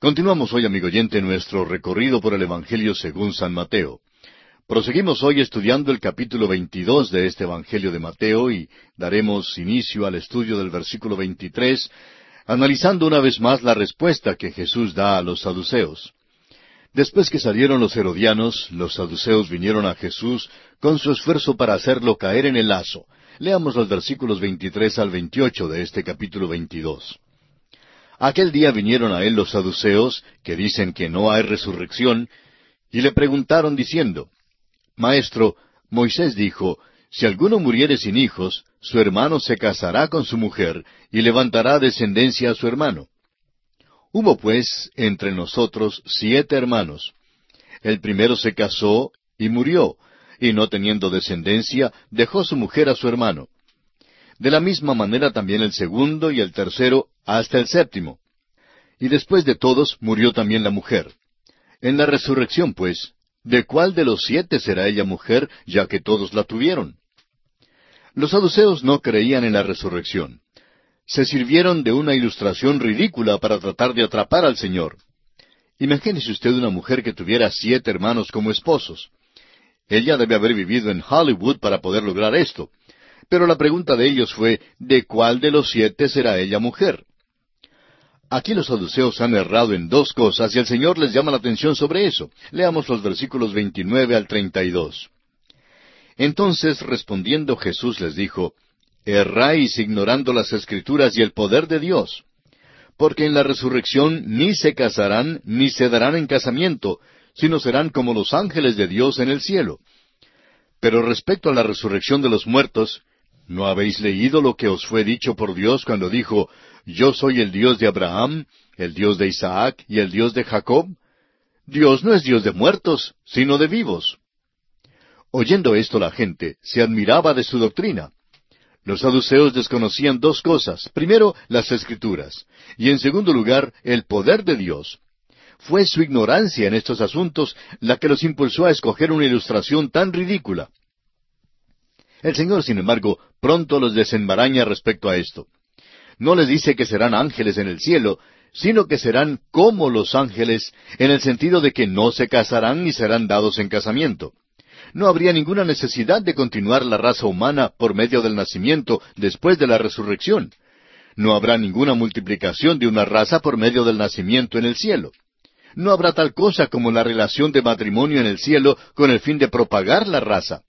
Continuamos hoy, amigo oyente, nuestro recorrido por el Evangelio según San Mateo. Proseguimos hoy estudiando el capítulo 22 de este Evangelio de Mateo y daremos inicio al estudio del versículo 23, analizando una vez más la respuesta que Jesús da a los saduceos. Después que salieron los herodianos, los saduceos vinieron a Jesús con su esfuerzo para hacerlo caer en el lazo. Leamos los versículos 23 al 28 de este capítulo 22. Aquel día vinieron a él los saduceos, que dicen que no hay resurrección, y le preguntaron diciendo, Maestro, Moisés dijo, Si alguno muriere sin hijos, su hermano se casará con su mujer, y levantará descendencia a su hermano. Hubo pues entre nosotros siete hermanos. El primero se casó y murió, y no teniendo descendencia, dejó su mujer a su hermano. De la misma manera también el segundo y el tercero hasta el séptimo. Y después de todos murió también la mujer. En la resurrección, pues, ¿de cuál de los siete será ella mujer, ya que todos la tuvieron? Los saduceos no creían en la resurrección. Se sirvieron de una ilustración ridícula para tratar de atrapar al Señor. Imagínese usted una mujer que tuviera siete hermanos como esposos. Ella debe haber vivido en Hollywood para poder lograr esto. Pero la pregunta de ellos fue, ¿de cuál de los siete será ella mujer? Aquí los saduceos han errado en dos cosas y el Señor les llama la atención sobre eso. Leamos los versículos 29 al 32. Entonces respondiendo Jesús les dijo, Erráis ignorando las escrituras y el poder de Dios, porque en la resurrección ni se casarán ni se darán en casamiento, sino serán como los ángeles de Dios en el cielo. Pero respecto a la resurrección de los muertos, ¿No habéis leído lo que os fue dicho por Dios cuando dijo, Yo soy el Dios de Abraham, el Dios de Isaac y el Dios de Jacob? Dios no es Dios de muertos, sino de vivos. Oyendo esto la gente se admiraba de su doctrina. Los saduceos desconocían dos cosas. Primero, las escrituras, y en segundo lugar, el poder de Dios. Fue su ignorancia en estos asuntos la que los impulsó a escoger una ilustración tan ridícula. El Señor, sin embargo, pronto los desenmaraña respecto a esto. No les dice que serán ángeles en el cielo, sino que serán como los ángeles, en el sentido de que no se casarán ni serán dados en casamiento. No habría ninguna necesidad de continuar la raza humana por medio del nacimiento después de la resurrección. No habrá ninguna multiplicación de una raza por medio del nacimiento en el cielo. No habrá tal cosa como la relación de matrimonio en el cielo con el fin de propagar la raza.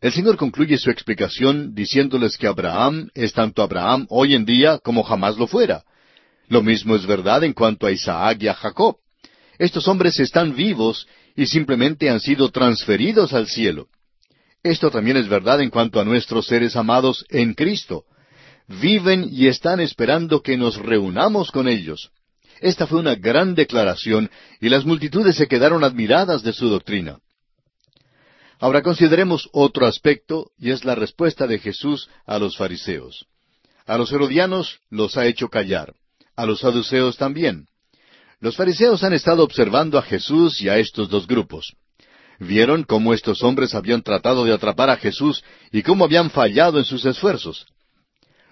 El Señor concluye su explicación diciéndoles que Abraham es tanto Abraham hoy en día como jamás lo fuera. Lo mismo es verdad en cuanto a Isaac y a Jacob. Estos hombres están vivos y simplemente han sido transferidos al cielo. Esto también es verdad en cuanto a nuestros seres amados en Cristo. Viven y están esperando que nos reunamos con ellos. Esta fue una gran declaración y las multitudes se quedaron admiradas de su doctrina. Ahora consideremos otro aspecto, y es la respuesta de Jesús a los fariseos. A los herodianos los ha hecho callar, a los saduceos también. Los fariseos han estado observando a Jesús y a estos dos grupos. Vieron cómo estos hombres habían tratado de atrapar a Jesús y cómo habían fallado en sus esfuerzos.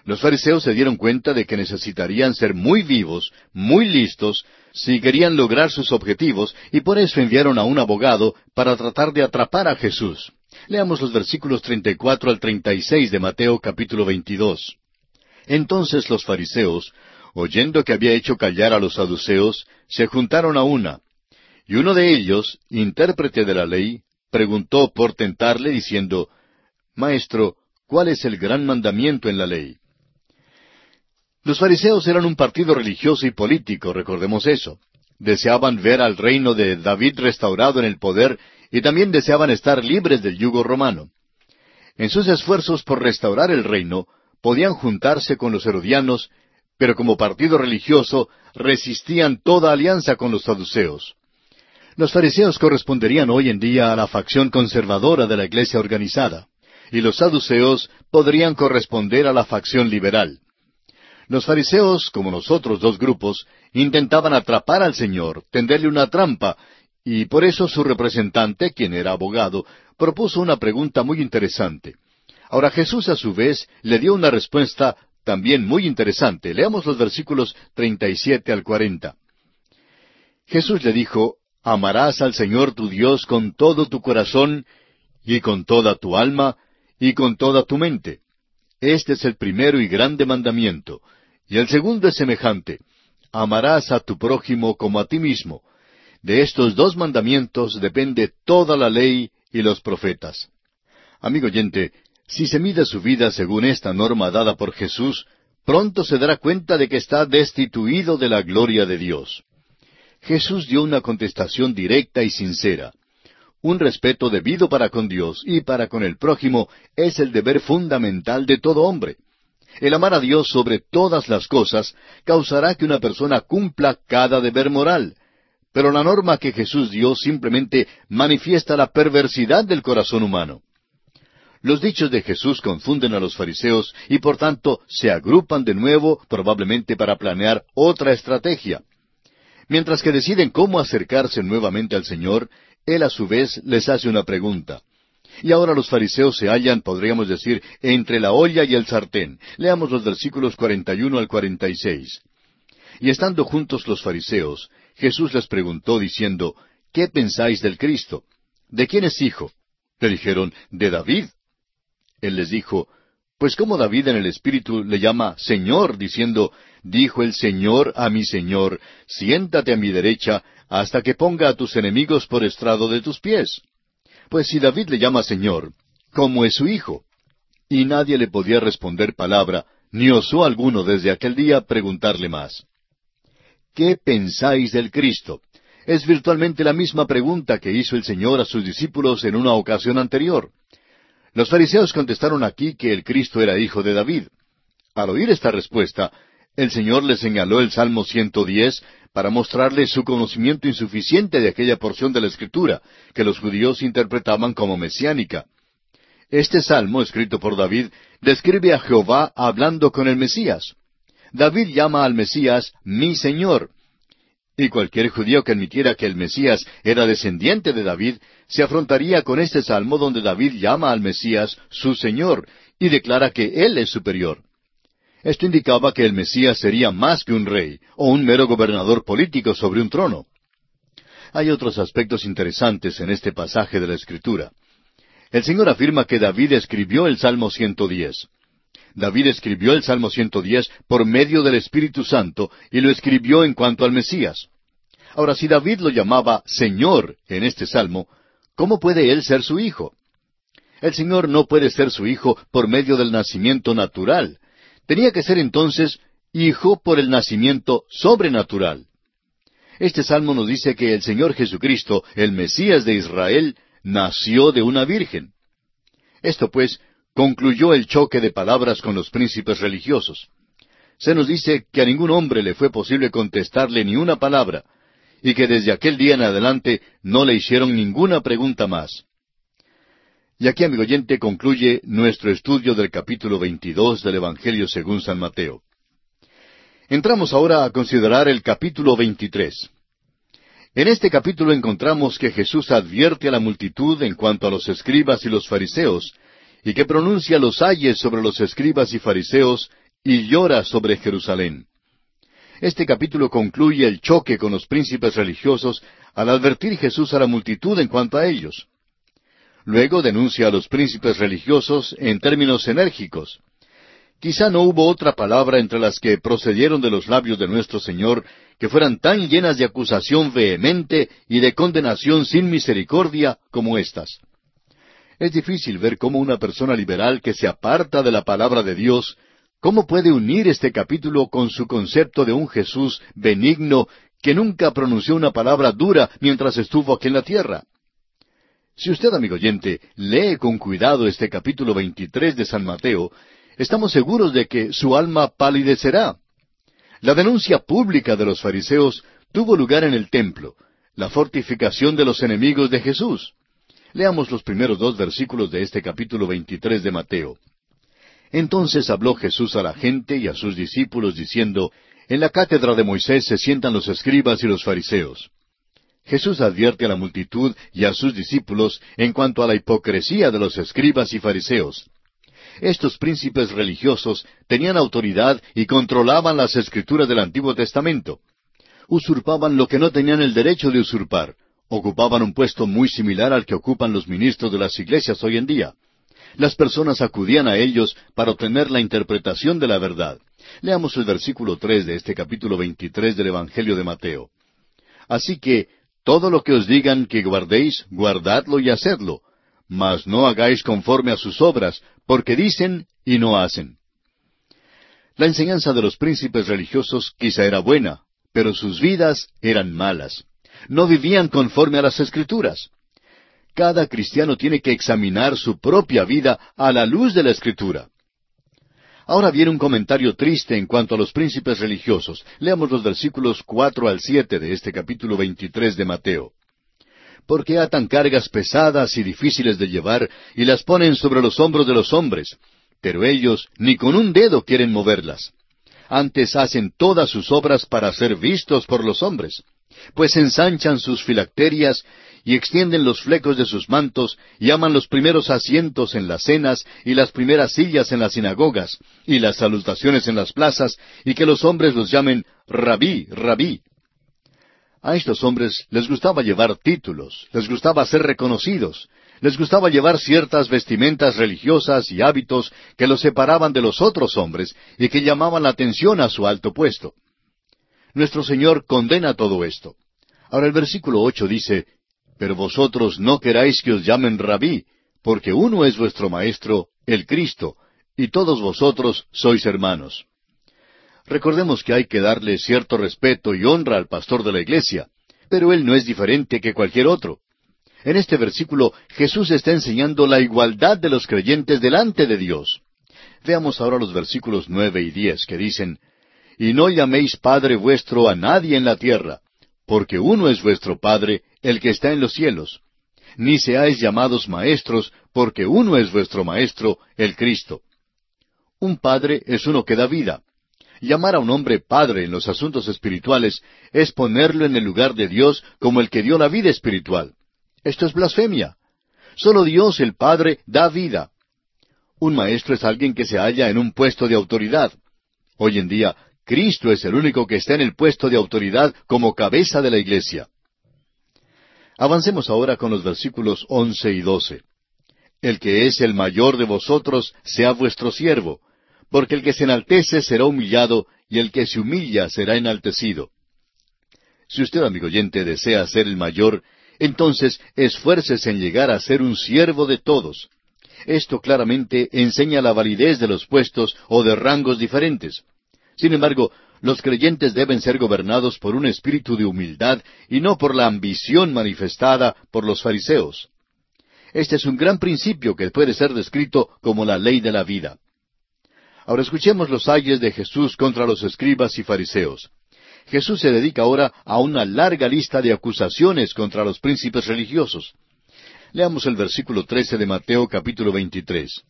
Los fariseos se dieron cuenta de que necesitarían ser muy vivos, muy listos, si querían lograr sus objetivos, y por eso enviaron a un abogado para tratar de atrapar a Jesús. Leamos los versículos 34 al 36 de Mateo capítulo 22. Entonces los fariseos, oyendo que había hecho callar a los saduceos, se juntaron a una. Y uno de ellos, intérprete de la ley, preguntó por tentarle diciendo, Maestro, ¿cuál es el gran mandamiento en la ley? Los fariseos eran un partido religioso y político, recordemos eso. Deseaban ver al reino de David restaurado en el poder y también deseaban estar libres del yugo romano. En sus esfuerzos por restaurar el reino, podían juntarse con los herodianos, pero como partido religioso resistían toda alianza con los saduceos. Los fariseos corresponderían hoy en día a la facción conservadora de la iglesia organizada, y los saduceos podrían corresponder a la facción liberal. Los fariseos, como los otros dos grupos, intentaban atrapar al Señor, tenderle una trampa, y por eso su representante, quien era abogado, propuso una pregunta muy interesante. Ahora Jesús a su vez le dio una respuesta también muy interesante. Leamos los versículos 37 al 40. Jesús le dijo, Amarás al Señor tu Dios con todo tu corazón, y con toda tu alma, y con toda tu mente. Este es el primero y grande mandamiento. Y el segundo es semejante. Amarás a tu prójimo como a ti mismo. De estos dos mandamientos depende toda la ley y los profetas. Amigo oyente, si se mide su vida según esta norma dada por Jesús, pronto se dará cuenta de que está destituido de la gloria de Dios. Jesús dio una contestación directa y sincera. Un respeto debido para con Dios y para con el prójimo es el deber fundamental de todo hombre. El amar a Dios sobre todas las cosas causará que una persona cumpla cada deber moral, pero la norma que Jesús dio simplemente manifiesta la perversidad del corazón humano. Los dichos de Jesús confunden a los fariseos y por tanto se agrupan de nuevo probablemente para planear otra estrategia. Mientras que deciden cómo acercarse nuevamente al Señor, Él a su vez les hace una pregunta. Y ahora los fariseos se hallan, podríamos decir, entre la olla y el sartén. Leamos los versículos 41 al 46. Y estando juntos los fariseos, Jesús les preguntó diciendo, ¿Qué pensáis del Cristo? ¿De quién es hijo? Le dijeron, de David. Él les dijo, Pues como David en el Espíritu le llama Señor, diciendo, Dijo el Señor a mi Señor, siéntate a mi derecha, hasta que ponga a tus enemigos por estrado de tus pies. Pues si David le llama Señor, ¿cómo es su hijo? Y nadie le podía responder palabra, ni osó alguno desde aquel día preguntarle más. ¿Qué pensáis del Cristo? Es virtualmente la misma pregunta que hizo el Señor a sus discípulos en una ocasión anterior. Los fariseos contestaron aquí que el Cristo era hijo de David. Al oír esta respuesta, el Señor les señaló el Salmo 110 para mostrarles su conocimiento insuficiente de aquella porción de la Escritura que los judíos interpretaban como mesiánica. Este salmo, escrito por David, describe a Jehová hablando con el Mesías. David llama al Mesías mi Señor, y cualquier judío que admitiera que el Mesías era descendiente de David, se afrontaría con este salmo donde David llama al Mesías su Señor y declara que Él es superior. Esto indicaba que el Mesías sería más que un rey o un mero gobernador político sobre un trono. Hay otros aspectos interesantes en este pasaje de la Escritura. El Señor afirma que David escribió el Salmo 110. David escribió el Salmo 110 por medio del Espíritu Santo y lo escribió en cuanto al Mesías. Ahora, si David lo llamaba Señor en este Salmo, ¿cómo puede él ser su hijo? El Señor no puede ser su hijo por medio del nacimiento natural. Tenía que ser entonces hijo por el nacimiento sobrenatural. Este salmo nos dice que el Señor Jesucristo, el Mesías de Israel, nació de una virgen. Esto pues concluyó el choque de palabras con los príncipes religiosos. Se nos dice que a ningún hombre le fue posible contestarle ni una palabra, y que desde aquel día en adelante no le hicieron ninguna pregunta más. Y aquí, amigo oyente, concluye nuestro estudio del capítulo 22 del Evangelio según San Mateo. Entramos ahora a considerar el capítulo 23. En este capítulo encontramos que Jesús advierte a la multitud en cuanto a los escribas y los fariseos, y que pronuncia los ayes sobre los escribas y fariseos y llora sobre Jerusalén. Este capítulo concluye el choque con los príncipes religiosos al advertir Jesús a la multitud en cuanto a ellos. Luego denuncia a los príncipes religiosos en términos enérgicos. Quizá no hubo otra palabra entre las que procedieron de los labios de nuestro Señor que fueran tan llenas de acusación vehemente y de condenación sin misericordia como estas. Es difícil ver cómo una persona liberal que se aparta de la palabra de Dios, cómo puede unir este capítulo con su concepto de un Jesús benigno que nunca pronunció una palabra dura mientras estuvo aquí en la tierra. Si usted, amigo oyente, lee con cuidado este capítulo 23 de San Mateo, estamos seguros de que su alma palidecerá. La denuncia pública de los fariseos tuvo lugar en el templo, la fortificación de los enemigos de Jesús. Leamos los primeros dos versículos de este capítulo 23 de Mateo. Entonces habló Jesús a la gente y a sus discípulos diciendo, En la cátedra de Moisés se sientan los escribas y los fariseos. Jesús advierte a la multitud y a sus discípulos en cuanto a la hipocresía de los escribas y fariseos. Estos príncipes religiosos tenían autoridad y controlaban las escrituras del Antiguo Testamento. usurpaban lo que no tenían el derecho de usurpar, ocupaban un puesto muy similar al que ocupan los ministros de las iglesias hoy en día. Las personas acudían a ellos para obtener la interpretación de la verdad. Leamos el versículo tres de este capítulo veintitrés del Evangelio de Mateo. Así que todo lo que os digan que guardéis, guardadlo y hacedlo, mas no hagáis conforme a sus obras, porque dicen y no hacen. La enseñanza de los príncipes religiosos quizá era buena, pero sus vidas eran malas. No vivían conforme a las escrituras. Cada cristiano tiene que examinar su propia vida a la luz de la escritura. Ahora viene un comentario triste en cuanto a los príncipes religiosos. Leamos los versículos cuatro al siete de este capítulo veintitrés de Mateo. Porque atan cargas pesadas y difíciles de llevar y las ponen sobre los hombros de los hombres, pero ellos ni con un dedo quieren moverlas. Antes hacen todas sus obras para ser vistos por los hombres, pues ensanchan sus filacterias y extienden los flecos de sus mantos, y aman los primeros asientos en las cenas, y las primeras sillas en las sinagogas, y las salutaciones en las plazas, y que los hombres los llamen rabí, rabí. A estos hombres les gustaba llevar títulos, les gustaba ser reconocidos, les gustaba llevar ciertas vestimentas religiosas y hábitos que los separaban de los otros hombres y que llamaban la atención a su alto puesto. Nuestro Señor condena todo esto. Ahora el versículo ocho dice, pero vosotros no queráis que os llamen rabí, porque uno es vuestro Maestro, el Cristo, y todos vosotros sois hermanos. Recordemos que hay que darle cierto respeto y honra al pastor de la iglesia, pero él no es diferente que cualquier otro. En este versículo Jesús está enseñando la igualdad de los creyentes delante de Dios. Veamos ahora los versículos nueve y diez que dicen, Y no llaméis Padre vuestro a nadie en la tierra, porque uno es vuestro Padre, el que está en los cielos. Ni seáis llamados maestros, porque uno es vuestro Maestro, el Cristo. Un Padre es uno que da vida. Llamar a un hombre Padre en los asuntos espirituales es ponerlo en el lugar de Dios como el que dio la vida espiritual. Esto es blasfemia. Solo Dios el Padre da vida. Un maestro es alguien que se halla en un puesto de autoridad. Hoy en día, Cristo es el único que está en el puesto de autoridad como cabeza de la iglesia. Avancemos ahora con los versículos once y doce. El que es el mayor de vosotros sea vuestro siervo, porque el que se enaltece será humillado, y el que se humilla será enaltecido. Si usted, amigo oyente, desea ser el mayor, entonces esfuércese en llegar a ser un siervo de todos. Esto claramente enseña la validez de los puestos o de rangos diferentes. Sin embargo, los creyentes deben ser gobernados por un espíritu de humildad y no por la ambición manifestada por los fariseos. Este es un gran principio que puede ser descrito como la ley de la vida. Ahora escuchemos los ayes de Jesús contra los escribas y fariseos. Jesús se dedica ahora a una larga lista de acusaciones contra los príncipes religiosos. Leamos el versículo trece de Mateo capítulo veintitrés.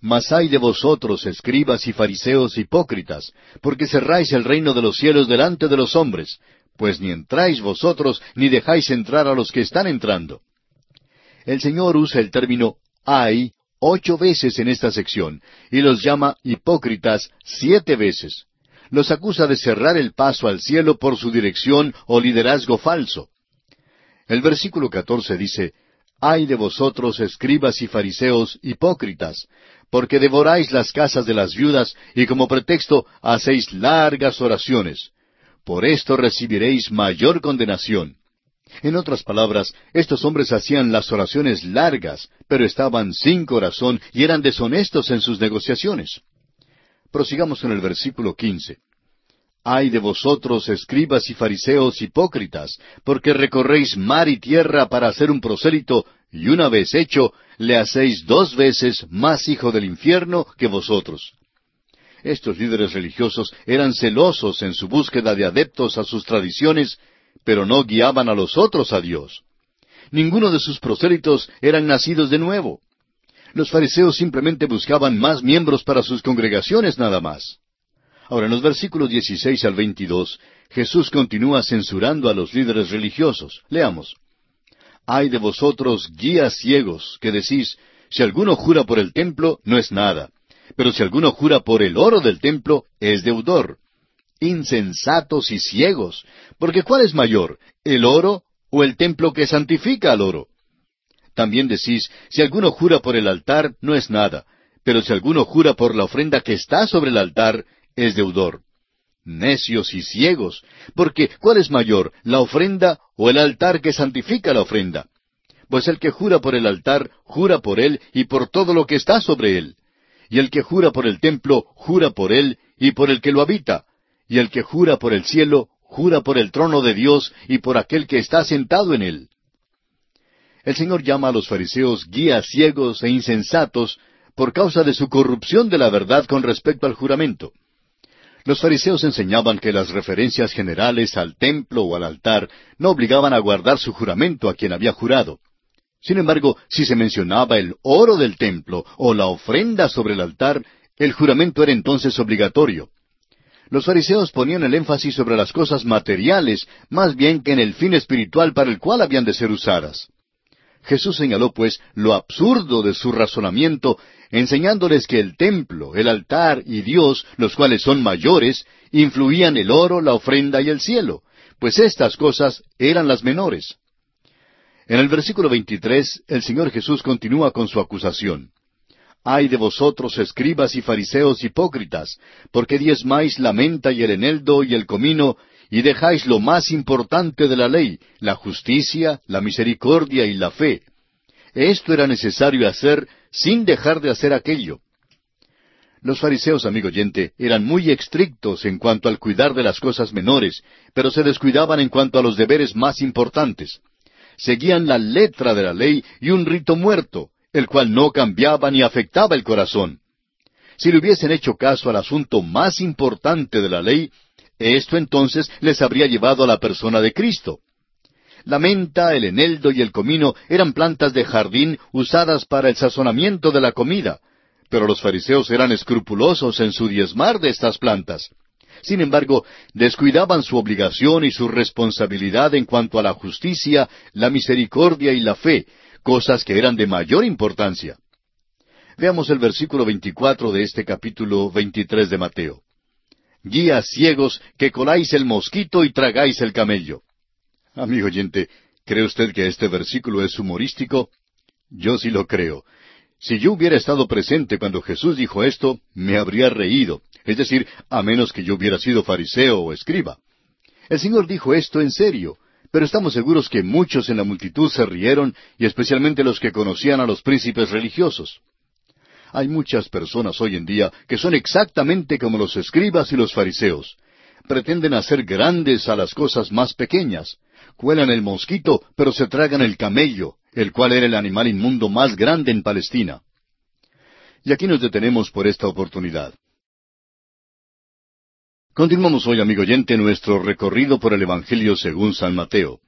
Mas hay de vosotros, escribas y fariseos hipócritas, porque cerráis el reino de los cielos delante de los hombres, pues ni entráis vosotros ni dejáis entrar a los que están entrando. El Señor usa el término hay ocho veces en esta sección, y los llama hipócritas siete veces. Los acusa de cerrar el paso al cielo por su dirección o liderazgo falso. El versículo catorce dice, Ay de vosotros, escribas y fariseos, hipócritas, porque devoráis las casas de las viudas y como pretexto hacéis largas oraciones. Por esto recibiréis mayor condenación. En otras palabras, estos hombres hacían las oraciones largas, pero estaban sin corazón y eran deshonestos en sus negociaciones. Prosigamos con el versículo quince. Ay de vosotros, escribas y fariseos hipócritas, porque recorréis mar y tierra para hacer un prosélito, y una vez hecho, le hacéis dos veces más hijo del infierno que vosotros. Estos líderes religiosos eran celosos en su búsqueda de adeptos a sus tradiciones, pero no guiaban a los otros a Dios. Ninguno de sus prosélitos eran nacidos de nuevo. Los fariseos simplemente buscaban más miembros para sus congregaciones nada más. Ahora, en los versículos 16 al 22, Jesús continúa censurando a los líderes religiosos. Leamos. Ay de vosotros, guías ciegos, que decís, si alguno jura por el templo, no es nada, pero si alguno jura por el oro del templo, es deudor. insensatos y ciegos, porque ¿cuál es mayor, el oro o el templo que santifica al oro? También decís, si alguno jura por el altar, no es nada, pero si alguno jura por la ofrenda que está sobre el altar, es deudor. Necios y ciegos, porque ¿cuál es mayor, la ofrenda o el altar que santifica la ofrenda? Pues el que jura por el altar, jura por él y por todo lo que está sobre él. Y el que jura por el templo, jura por él y por el que lo habita. Y el que jura por el cielo, jura por el trono de Dios y por aquel que está sentado en él. El Señor llama a los fariseos guías ciegos e insensatos por causa de su corrupción de la verdad con respecto al juramento. Los fariseos enseñaban que las referencias generales al templo o al altar no obligaban a guardar su juramento a quien había jurado. Sin embargo, si se mencionaba el oro del templo o la ofrenda sobre el altar, el juramento era entonces obligatorio. Los fariseos ponían el énfasis sobre las cosas materiales más bien que en el fin espiritual para el cual habían de ser usadas. Jesús señaló, pues, lo absurdo de su razonamiento, enseñándoles que el templo, el altar y Dios, los cuales son mayores, influían el oro, la ofrenda y el cielo, pues estas cosas eran las menores. En el versículo 23, el Señor Jesús continúa con su acusación. Ay de vosotros, escribas y fariseos hipócritas, porque diezmáis la menta y el eneldo y el comino, y dejáis lo más importante de la ley, la justicia, la misericordia y la fe. Esto era necesario hacer sin dejar de hacer aquello. Los fariseos, amigo oyente, eran muy estrictos en cuanto al cuidar de las cosas menores, pero se descuidaban en cuanto a los deberes más importantes seguían la letra de la ley y un rito muerto, el cual no cambiaba ni afectaba el corazón. Si le hubiesen hecho caso al asunto más importante de la ley, esto entonces les habría llevado a la persona de Cristo. La menta, el eneldo y el comino eran plantas de jardín usadas para el sazonamiento de la comida, pero los fariseos eran escrupulosos en su diezmar de estas plantas. Sin embargo, descuidaban su obligación y su responsabilidad en cuanto a la justicia, la misericordia y la fe, cosas que eran de mayor importancia. Veamos el versículo 24 de este capítulo 23 de Mateo. Guías ciegos que coláis el mosquito y tragáis el camello. Amigo oyente, ¿cree usted que este versículo es humorístico? Yo sí lo creo. Si yo hubiera estado presente cuando Jesús dijo esto, me habría reído, es decir, a menos que yo hubiera sido fariseo o escriba. El Señor dijo esto en serio, pero estamos seguros que muchos en la multitud se rieron, y especialmente los que conocían a los príncipes religiosos. Hay muchas personas hoy en día que son exactamente como los escribas y los fariseos. Pretenden hacer grandes a las cosas más pequeñas. Cuelan el mosquito, pero se tragan el camello, el cual era el animal inmundo más grande en Palestina. Y aquí nos detenemos por esta oportunidad. Continuamos hoy, amigo oyente, nuestro recorrido por el Evangelio según San Mateo.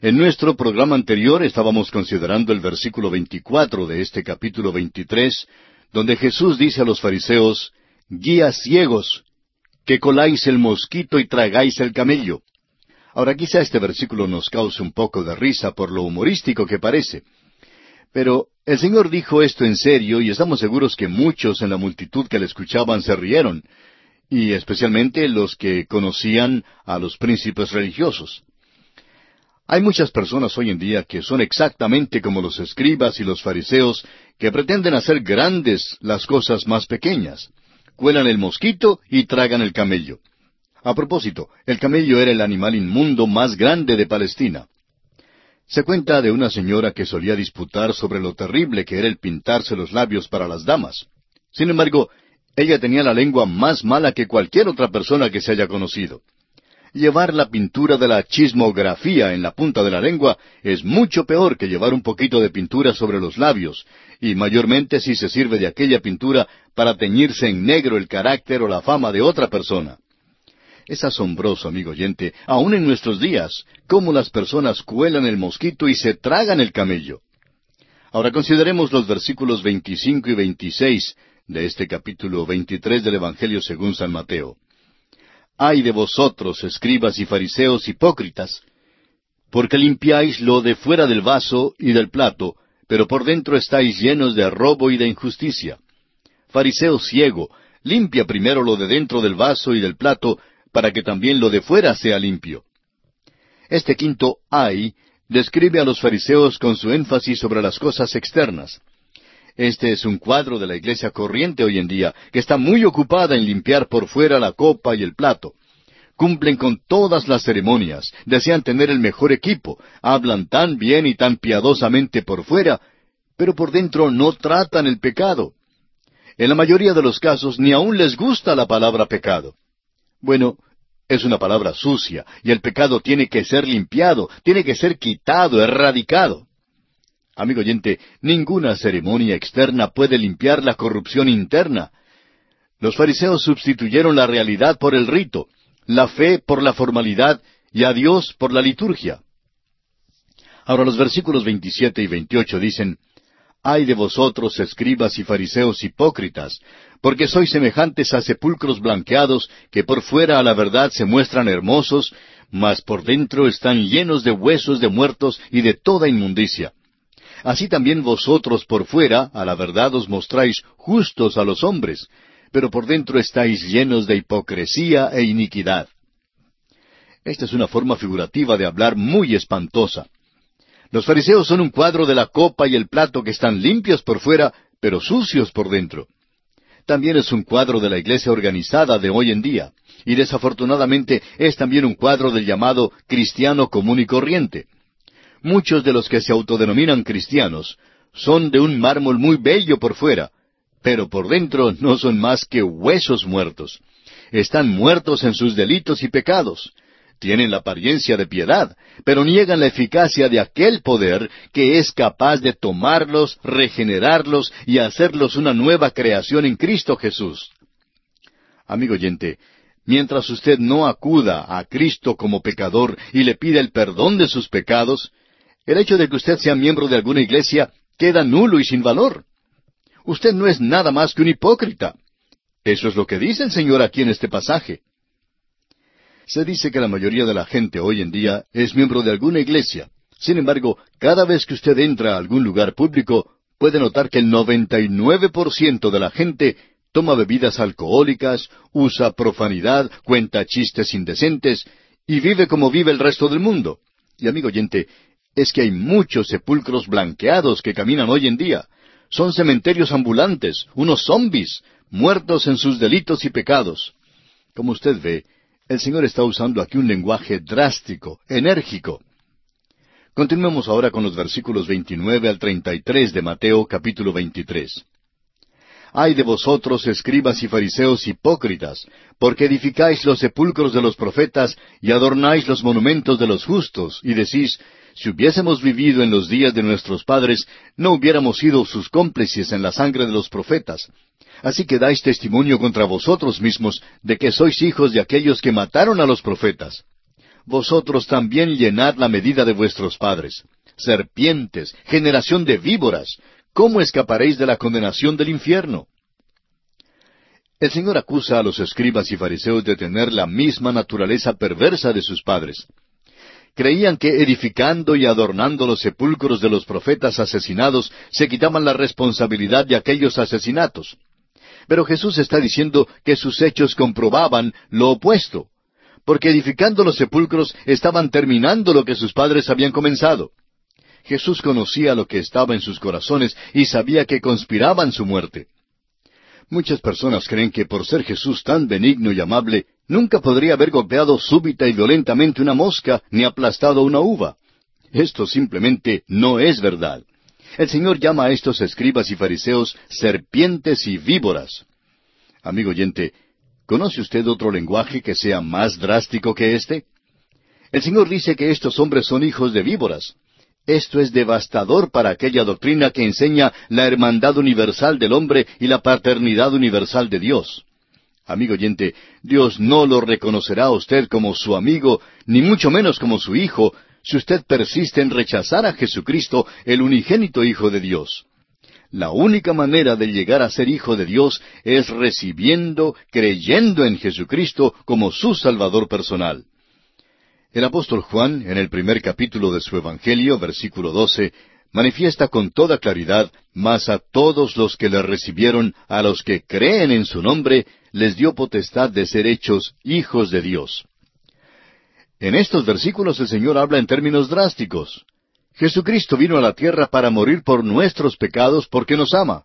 En nuestro programa anterior estábamos considerando el versículo 24 de este capítulo 23, donde Jesús dice a los fariseos, Guías ciegos, que coláis el mosquito y tragáis el camello. Ahora quizá este versículo nos cause un poco de risa por lo humorístico que parece. Pero el Señor dijo esto en serio y estamos seguros que muchos en la multitud que le escuchaban se rieron, y especialmente los que conocían a los príncipes religiosos. Hay muchas personas hoy en día que son exactamente como los escribas y los fariseos que pretenden hacer grandes las cosas más pequeñas. Cuelan el mosquito y tragan el camello. A propósito, el camello era el animal inmundo más grande de Palestina. Se cuenta de una señora que solía disputar sobre lo terrible que era el pintarse los labios para las damas. Sin embargo, ella tenía la lengua más mala que cualquier otra persona que se haya conocido. Llevar la pintura de la chismografía en la punta de la lengua es mucho peor que llevar un poquito de pintura sobre los labios, y mayormente si se sirve de aquella pintura para teñirse en negro el carácter o la fama de otra persona. Es asombroso, amigo oyente, aun en nuestros días, cómo las personas cuelan el mosquito y se tragan el camello. Ahora consideremos los versículos 25 y 26 de este capítulo 23 del Evangelio según San Mateo. Ay de vosotros, escribas y fariseos hipócritas, porque limpiáis lo de fuera del vaso y del plato, pero por dentro estáis llenos de robo y de injusticia. Fariseo ciego, limpia primero lo de dentro del vaso y del plato, para que también lo de fuera sea limpio. Este quinto ay describe a los fariseos con su énfasis sobre las cosas externas. Este es un cuadro de la iglesia corriente hoy en día, que está muy ocupada en limpiar por fuera la copa y el plato. Cumplen con todas las ceremonias, desean tener el mejor equipo, hablan tan bien y tan piadosamente por fuera, pero por dentro no tratan el pecado. En la mayoría de los casos ni aun les gusta la palabra pecado. Bueno, es una palabra sucia, y el pecado tiene que ser limpiado, tiene que ser quitado, erradicado. Amigo oyente, ninguna ceremonia externa puede limpiar la corrupción interna. Los fariseos sustituyeron la realidad por el rito, la fe por la formalidad y a Dios por la liturgia. Ahora los versículos 27 y 28 dicen, Ay de vosotros, escribas y fariseos hipócritas, porque sois semejantes a sepulcros blanqueados, que por fuera a la verdad se muestran hermosos, mas por dentro están llenos de huesos de muertos y de toda inmundicia. Así también vosotros por fuera a la verdad os mostráis justos a los hombres, pero por dentro estáis llenos de hipocresía e iniquidad. Esta es una forma figurativa de hablar muy espantosa. Los fariseos son un cuadro de la copa y el plato que están limpios por fuera, pero sucios por dentro. También es un cuadro de la iglesia organizada de hoy en día, y desafortunadamente es también un cuadro del llamado cristiano común y corriente. Muchos de los que se autodenominan cristianos son de un mármol muy bello por fuera, pero por dentro no son más que huesos muertos. Están muertos en sus delitos y pecados. Tienen la apariencia de piedad, pero niegan la eficacia de aquel poder que es capaz de tomarlos, regenerarlos y hacerlos una nueva creación en Cristo Jesús. Amigo oyente, mientras usted no acuda a Cristo como pecador y le pida el perdón de sus pecados, el hecho de que usted sea miembro de alguna iglesia queda nulo y sin valor. Usted no es nada más que un hipócrita. Eso es lo que dice el Señor aquí en este pasaje. Se dice que la mayoría de la gente hoy en día es miembro de alguna iglesia. Sin embargo, cada vez que usted entra a algún lugar público, puede notar que el 99% de la gente toma bebidas alcohólicas, usa profanidad, cuenta chistes indecentes y vive como vive el resto del mundo. Y amigo oyente, es que hay muchos sepulcros blanqueados que caminan hoy en día. Son cementerios ambulantes, unos zombis, muertos en sus delitos y pecados. Como usted ve, el Señor está usando aquí un lenguaje drástico, enérgico. Continuemos ahora con los versículos 29 al 33 de Mateo capítulo 23. Ay de vosotros, escribas y fariseos hipócritas, porque edificáis los sepulcros de los profetas y adornáis los monumentos de los justos, y decís, si hubiésemos vivido en los días de nuestros padres, no hubiéramos sido sus cómplices en la sangre de los profetas. Así que dais testimonio contra vosotros mismos de que sois hijos de aquellos que mataron a los profetas. Vosotros también llenad la medida de vuestros padres. Serpientes, generación de víboras, ¿cómo escaparéis de la condenación del infierno? El Señor acusa a los escribas y fariseos de tener la misma naturaleza perversa de sus padres. Creían que edificando y adornando los sepulcros de los profetas asesinados se quitaban la responsabilidad de aquellos asesinatos. Pero Jesús está diciendo que sus hechos comprobaban lo opuesto, porque edificando los sepulcros estaban terminando lo que sus padres habían comenzado. Jesús conocía lo que estaba en sus corazones y sabía que conspiraban su muerte. Muchas personas creen que por ser Jesús tan benigno y amable, nunca podría haber golpeado súbita y violentamente una mosca ni aplastado una uva. Esto simplemente no es verdad. El Señor llama a estos escribas y fariseos serpientes y víboras. Amigo oyente, ¿conoce usted otro lenguaje que sea más drástico que este? El Señor dice que estos hombres son hijos de víboras. Esto es devastador para aquella doctrina que enseña la hermandad universal del hombre y la paternidad universal de Dios. Amigo oyente, Dios no lo reconocerá a usted como su amigo, ni mucho menos como su hijo, si usted persiste en rechazar a Jesucristo, el unigénito Hijo de Dios. La única manera de llegar a ser hijo de Dios es recibiendo, creyendo en Jesucristo como su Salvador personal. El apóstol Juan, en el primer capítulo de su Evangelio, versículo 12, manifiesta con toda claridad, mas a todos los que le recibieron, a los que creen en su nombre, les dio potestad de ser hechos hijos de Dios. En estos versículos el Señor habla en términos drásticos. Jesucristo vino a la tierra para morir por nuestros pecados porque nos ama.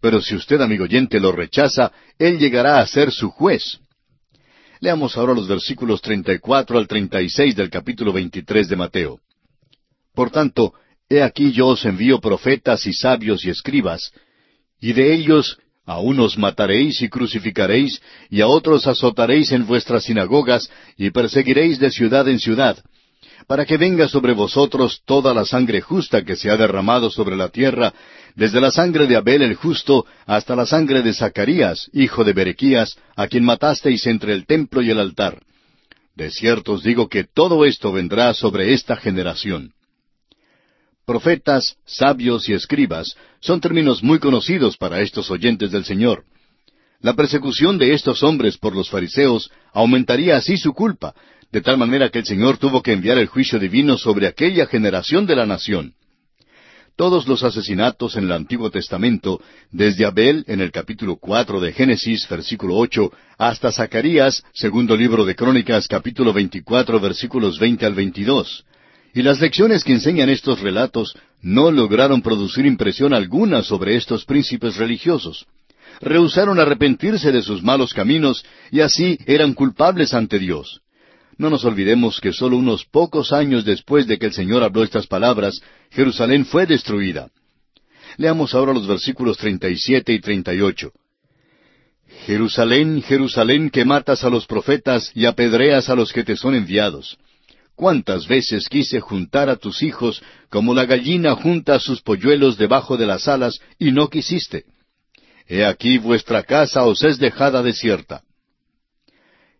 Pero si usted, amigo oyente, lo rechaza, Él llegará a ser su juez. Leamos ahora los versículos 34 al 36 del capítulo 23 de Mateo. Por tanto, he aquí yo os envío profetas y sabios y escribas, y de ellos a unos mataréis y crucificaréis, y a otros azotaréis en vuestras sinagogas, y perseguiréis de ciudad en ciudad, para que venga sobre vosotros toda la sangre justa que se ha derramado sobre la tierra, desde la sangre de Abel el justo hasta la sangre de Zacarías, hijo de Berequías, a quien matasteis entre el templo y el altar. De cierto os digo que todo esto vendrá sobre esta generación. Profetas, sabios y escribas son términos muy conocidos para estos oyentes del Señor. La persecución de estos hombres por los fariseos aumentaría así su culpa, de tal manera que el Señor tuvo que enviar el juicio divino sobre aquella generación de la nación. Todos los asesinatos en el Antiguo Testamento, desde Abel en el capítulo cuatro de Génesis, versículo ocho, hasta Zacarías, segundo libro de Crónicas, capítulo veinticuatro, versículos veinte al veintidós, y las lecciones que enseñan estos relatos no lograron producir impresión alguna sobre estos príncipes religiosos. Rehusaron arrepentirse de sus malos caminos y así eran culpables ante Dios. No nos olvidemos que solo unos pocos años después de que el Señor habló estas palabras, Jerusalén fue destruida. Leamos ahora los versículos 37 y 38. Jerusalén, Jerusalén, que matas a los profetas y apedreas a los que te son enviados. ¿Cuántas veces quise juntar a tus hijos como la gallina junta sus polluelos debajo de las alas y no quisiste? He aquí vuestra casa os es dejada desierta.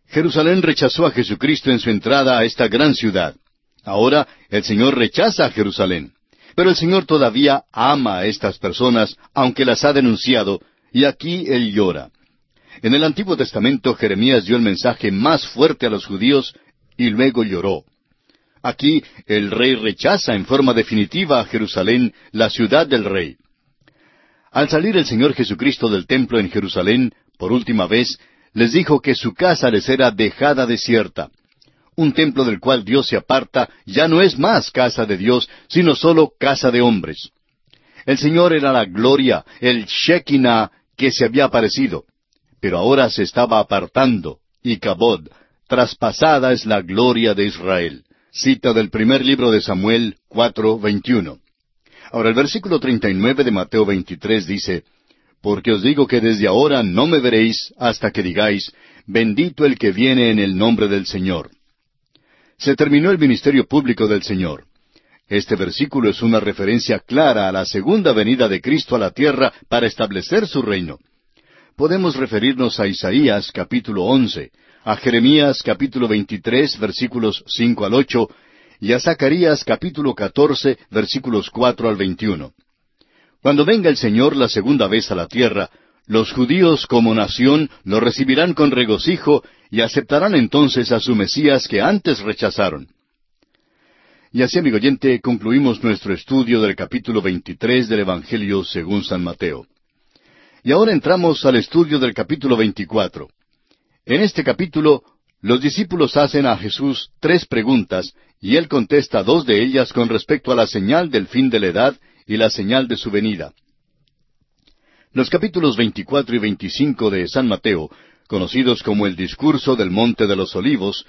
Jerusalén rechazó a Jesucristo en su entrada a esta gran ciudad. Ahora el Señor rechaza a Jerusalén. Pero el Señor todavía ama a estas personas, aunque las ha denunciado, y aquí Él llora. En el Antiguo Testamento Jeremías dio el mensaje más fuerte a los judíos y luego lloró. Aquí el rey rechaza en forma definitiva a Jerusalén, la ciudad del rey. Al salir el Señor Jesucristo del templo en Jerusalén, por última vez, les dijo que su casa les era dejada desierta. Un templo del cual Dios se aparta ya no es más casa de Dios, sino solo casa de hombres. El Señor era la gloria, el Shekinah que se había aparecido, pero ahora se estaba apartando, y Kabod, traspasada es la gloria de Israel. Cita del primer libro de Samuel 4:21. Ahora el versículo 39 de Mateo 23 dice, Porque os digo que desde ahora no me veréis hasta que digáis, bendito el que viene en el nombre del Señor. Se terminó el ministerio público del Señor. Este versículo es una referencia clara a la segunda venida de Cristo a la tierra para establecer su reino. Podemos referirnos a Isaías capítulo once, a Jeremías capítulo 23 versículos 5 al 8 y a Zacarías capítulo 14 versículos 4 al 21. Cuando venga el Señor la segunda vez a la tierra, los judíos como nación lo recibirán con regocijo y aceptarán entonces a su Mesías que antes rechazaron. Y así, amigo oyente, concluimos nuestro estudio del capítulo 23 del Evangelio según San Mateo. Y ahora entramos al estudio del capítulo 24. En este capítulo, los discípulos hacen a Jesús tres preguntas y él contesta dos de ellas con respecto a la señal del fin de la edad y la señal de su venida. Los capítulos 24 y 25 de San Mateo, conocidos como el discurso del Monte de los Olivos,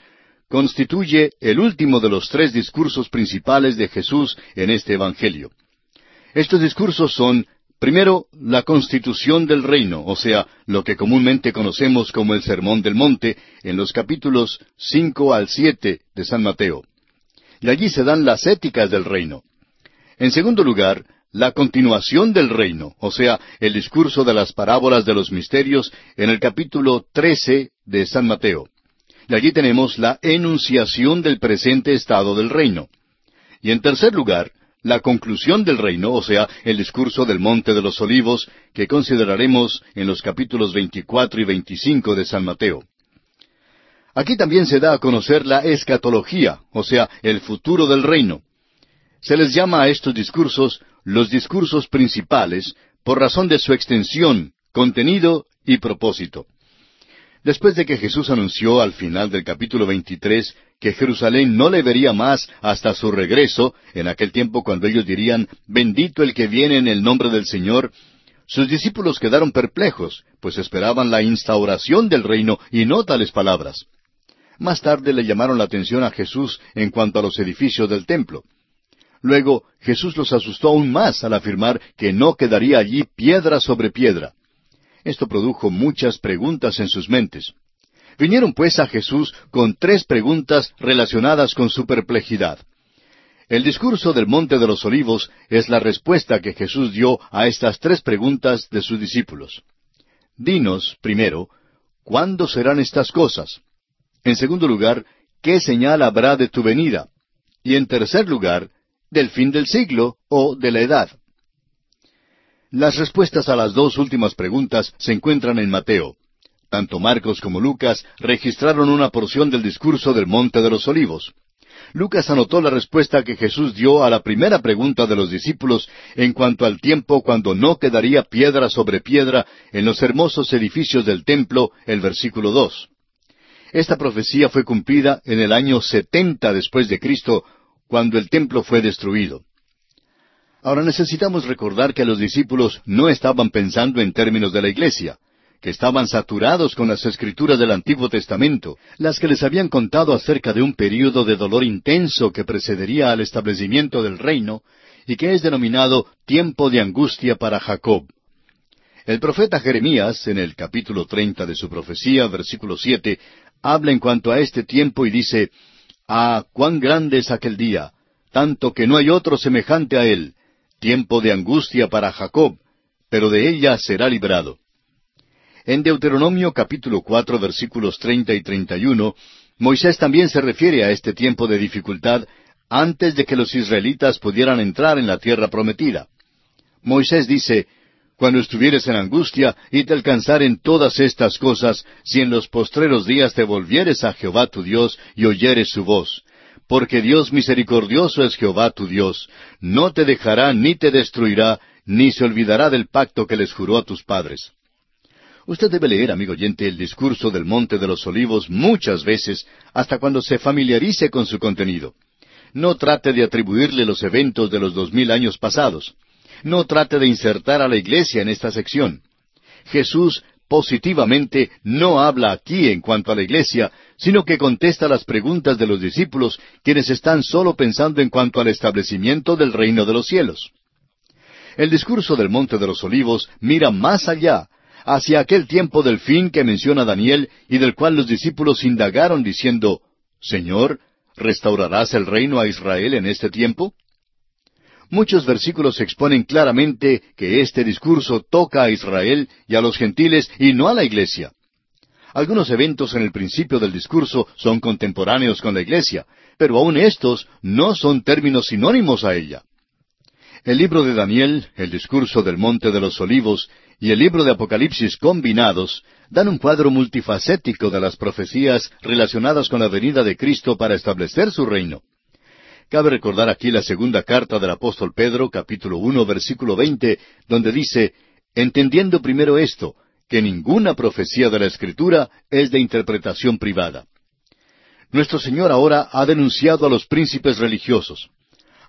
constituye el último de los tres discursos principales de Jesús en este Evangelio. Estos discursos son Primero, la constitución del reino, o sea, lo que comúnmente conocemos como el Sermón del Monte, en los capítulos cinco al siete de San Mateo. Y allí se dan las éticas del reino. En segundo lugar, la continuación del reino, o sea, el discurso de las parábolas de los misterios en el capítulo trece de San Mateo. Y allí tenemos la enunciación del presente estado del reino. Y en tercer lugar, la conclusión del reino, o sea, el discurso del Monte de los Olivos, que consideraremos en los capítulos 24 y 25 de San Mateo. Aquí también se da a conocer la escatología, o sea, el futuro del reino. Se les llama a estos discursos los discursos principales por razón de su extensión, contenido y propósito. Después de que Jesús anunció al final del capítulo 23 que Jerusalén no le vería más hasta su regreso, en aquel tiempo cuando ellos dirían, bendito el que viene en el nombre del Señor, sus discípulos quedaron perplejos, pues esperaban la instauración del reino y no tales palabras. Más tarde le llamaron la atención a Jesús en cuanto a los edificios del templo. Luego Jesús los asustó aún más al afirmar que no quedaría allí piedra sobre piedra. Esto produjo muchas preguntas en sus mentes. Vinieron pues a Jesús con tres preguntas relacionadas con su perplejidad. El discurso del Monte de los Olivos es la respuesta que Jesús dio a estas tres preguntas de sus discípulos. Dinos, primero, ¿cuándo serán estas cosas? En segundo lugar, ¿qué señal habrá de tu venida? Y en tercer lugar, del fin del siglo o de la edad. Las respuestas a las dos últimas preguntas se encuentran en Mateo. Tanto Marcos como Lucas registraron una porción del discurso del Monte de los Olivos. Lucas anotó la respuesta que Jesús dio a la primera pregunta de los discípulos en cuanto al tiempo cuando no quedaría piedra sobre piedra en los hermosos edificios del templo, el versículo dos. Esta profecía fue cumplida en el año setenta después de Cristo, cuando el templo fue destruido. Ahora necesitamos recordar que los discípulos no estaban pensando en términos de la iglesia que estaban saturados con las escrituras del Antiguo Testamento, las que les habían contado acerca de un período de dolor intenso que precedería al establecimiento del reino y que es denominado tiempo de angustia para Jacob. El profeta Jeremías, en el capítulo treinta de su profecía, versículo siete, habla en cuanto a este tiempo y dice, Ah, cuán grande es aquel día, tanto que no hay otro semejante a él, tiempo de angustia para Jacob, pero de ella será librado. En Deuteronomio capítulo cuatro versículos treinta y treinta y uno, Moisés también se refiere a este tiempo de dificultad antes de que los israelitas pudieran entrar en la tierra prometida. Moisés dice, Cuando estuvieres en angustia y te alcanzaren todas estas cosas, si en los postreros días te volvieres a Jehová tu Dios y oyeres su voz, porque Dios misericordioso es Jehová tu Dios, no te dejará ni te destruirá, ni se olvidará del pacto que les juró a tus padres. Usted debe leer, amigo oyente, el discurso del Monte de los Olivos muchas veces hasta cuando se familiarice con su contenido. No trate de atribuirle los eventos de los dos mil años pasados. No trate de insertar a la iglesia en esta sección. Jesús positivamente no habla aquí en cuanto a la iglesia, sino que contesta las preguntas de los discípulos, quienes están solo pensando en cuanto al establecimiento del reino de los cielos. El discurso del Monte de los Olivos mira más allá, hacia aquel tiempo del fin que menciona Daniel y del cual los discípulos indagaron diciendo, Señor, ¿restaurarás el reino a Israel en este tiempo? Muchos versículos exponen claramente que este discurso toca a Israel y a los gentiles y no a la iglesia. Algunos eventos en el principio del discurso son contemporáneos con la iglesia, pero aun estos no son términos sinónimos a ella. El libro de Daniel, el discurso del Monte de los Olivos y el libro de Apocalipsis combinados dan un cuadro multifacético de las profecías relacionadas con la venida de Cristo para establecer su reino. Cabe recordar aquí la segunda carta del apóstol Pedro, capítulo uno, versículo veinte, donde dice, entendiendo primero esto, que ninguna profecía de la Escritura es de interpretación privada. Nuestro Señor ahora ha denunciado a los príncipes religiosos